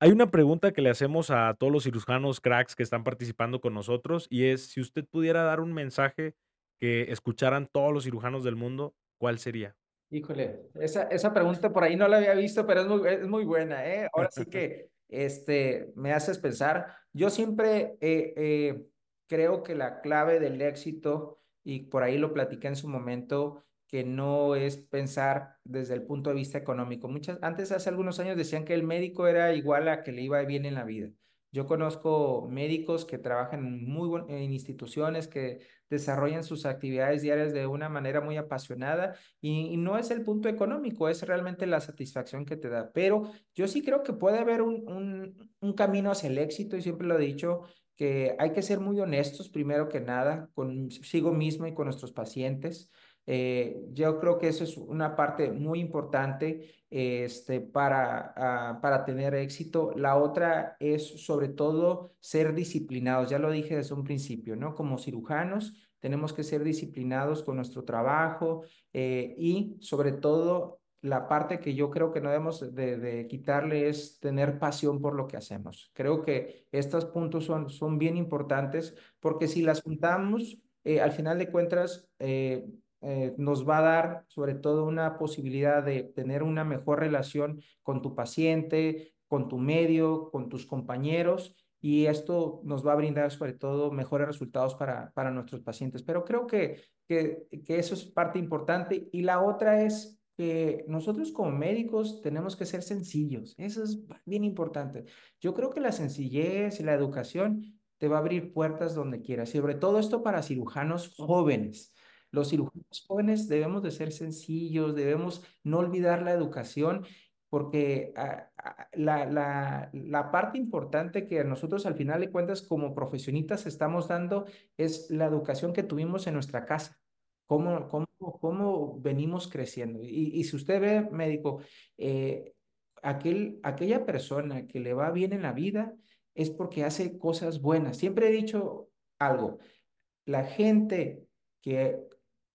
Hay una pregunta que le hacemos a todos los cirujanos cracks que están participando con nosotros, y es, si usted pudiera dar un mensaje que escucharan todos los cirujanos del mundo, ¿cuál sería? Híjole, esa, esa pregunta por ahí no la había visto, pero es muy, es muy buena, ¿eh? Ahora sí (laughs) que este, me haces pensar. Yo siempre creo que la clave del éxito, y por ahí lo platiqué en su momento, que no es pensar desde el punto de vista económico. Muchas, antes, hace algunos años, decían que el médico era igual a que le iba bien en la vida. Yo conozco médicos que trabajan en muy en instituciones que desarrollan sus actividades diarias de una manera muy apasionada y, y no es el punto económico, es realmente la satisfacción que te da. Pero yo sí creo que puede haber un, un, un camino hacia el éxito y siempre lo he dicho, que hay que ser muy honestos primero que nada consigo mismo y con nuestros pacientes. Eh, yo creo que eso es una parte muy importante este, para, ah, para tener éxito. La otra es sobre todo ser disciplinados, ya lo dije desde un principio, ¿no? Como cirujanos tenemos que ser disciplinados con nuestro trabajo eh, y sobre todo la parte que yo creo que no debemos de, quitarle es tener pasión por lo que hacemos. Creo que estos puntos son, son bien importantes porque si las juntamos, eh, al final de cuentas, eh, nos va a dar sobre todo una posibilidad de tener una mejor relación con tu paciente, con tu medio, con tus compañeros y esto nos va a brindar sobre todo mejores resultados para, para nuestros pacientes. Pero creo que, que, que eso es parte importante y la otra es que nosotros como médicos tenemos que ser sencillos. Eso es bien importante. Yo creo que la sencillez y la educación te va a abrir puertas donde quieras, sobre todo esto para cirujanos jóvenes. Los cirujanos jóvenes debemos de ser sencillos, debemos no olvidar la educación porque ah, ah, la, la, la, parte importante que nosotros al final de cuentas como profesionistas estamos dando es la educación que tuvimos en nuestra casa, cómo, cómo, cómo venimos creciendo. Y, y, si usted ve, médico, eh, aquel, aquella persona que le va bien en la vida es porque hace cosas buenas. Siempre he dicho algo, la gente que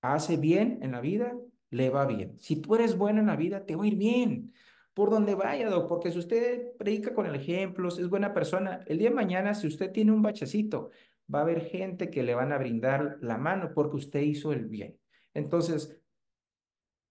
hace bien en la vida, le va bien. Si tú eres bueno en la vida, te va a ir bien por donde vaya, doc, porque si usted predica con el ejemplo, es buena persona, el día de mañana, si usted tiene un bachecito, va a haber gente que le van a brindar la mano porque usted hizo el bien. Entonces,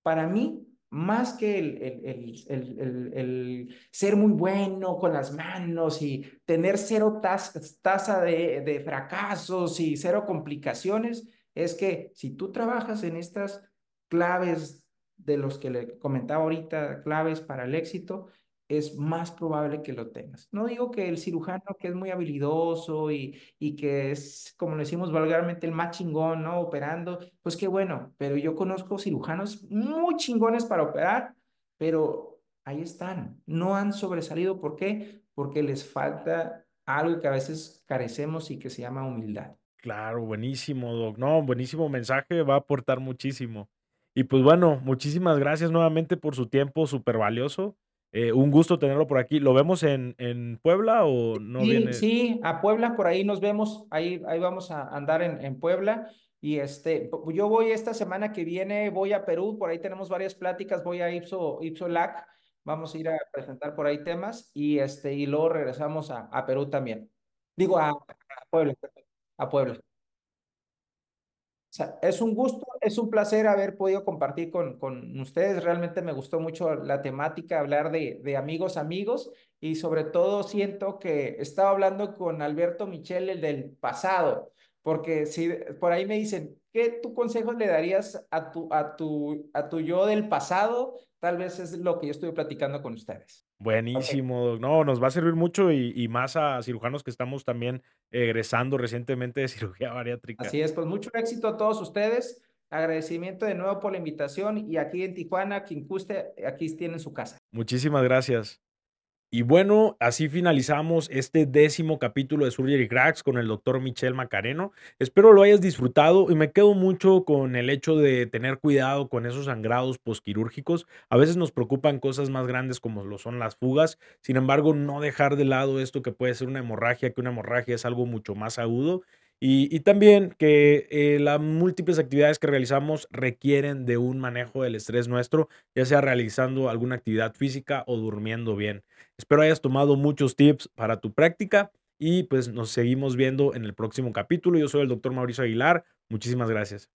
para mí, más que el, el, el, el, ser muy bueno con las manos y tener cero tasa de, de fracasos y cero complicaciones, es que si tú trabajas en estas claves de los que le comentaba ahorita, claves para el éxito, es más probable que lo tengas. No digo que el cirujano que es muy habilidoso y, y que es, como le decimos vulgarmente, el más chingón, ¿no? Operando, pues qué bueno, pero yo conozco cirujanos muy chingones para operar, pero ahí están, no han sobresalido. ¿Por qué? Porque les falta algo que a veces carecemos y que se llama humildad. Claro, buenísimo, doc. No, buenísimo mensaje, va a aportar muchísimo. Y pues bueno, muchísimas gracias nuevamente por su tiempo súper valioso. Eh, un gusto tenerlo por aquí. ¿Lo vemos en, en Puebla o no Sí, viene? sí, a Puebla, por ahí nos vemos, ahí, ahí vamos a andar en, en Puebla. Y este, yo voy esta semana que viene, voy a Perú, por ahí tenemos varias pláticas, voy a Ipso, Ipso LAC, vamos a ir a presentar por ahí temas y este, y luego regresamos a, a Perú también. Digo, a, a Puebla, a Puebla. sea, es un gusto, es un placer haber podido compartir con, con ustedes. Realmente me gustó mucho la temática, hablar de, de amigos, amigos, y sobre todo siento que estaba hablando con Alberto Michel, el del pasado, porque si por ahí me dicen, ¿qué consejos le darías a tu, a tu, a tu yo del pasado? Tal vez es lo que yo estoy platicando con ustedes. Buenísimo, no, nos va a servir mucho y, y más a cirujanos que estamos también egresando recientemente de (laughs) cirugía bariátrica. Así es, pues mucho éxito a todos ustedes. Agradecimiento de nuevo por la invitación y aquí en Tijuana, quien guste, aquí tienen su casa. Muchísimas gracias. Y bueno, así finalizamos este décimo capítulo de Surgery Cracks con el doctor Michel Macareno. Espero lo hayas disfrutado y me quedo mucho con el hecho de tener cuidado con esos sangrados posquirúrgicos. A veces nos preocupan cosas más grandes como lo son las fugas. Sin embargo, no dejar de lado esto que puede ser una hemorragia, que una hemorragia es algo mucho más agudo. Y, también que eh, las múltiples actividades que realizamos requieren de un manejo del estrés nuestro, ya sea realizando alguna actividad física o durmiendo bien. Espero hayas tomado muchos tips para tu práctica y pues nos seguimos viendo en el próximo capítulo. Yo soy el doctor Mauricio Aguilar. Muchísimas gracias.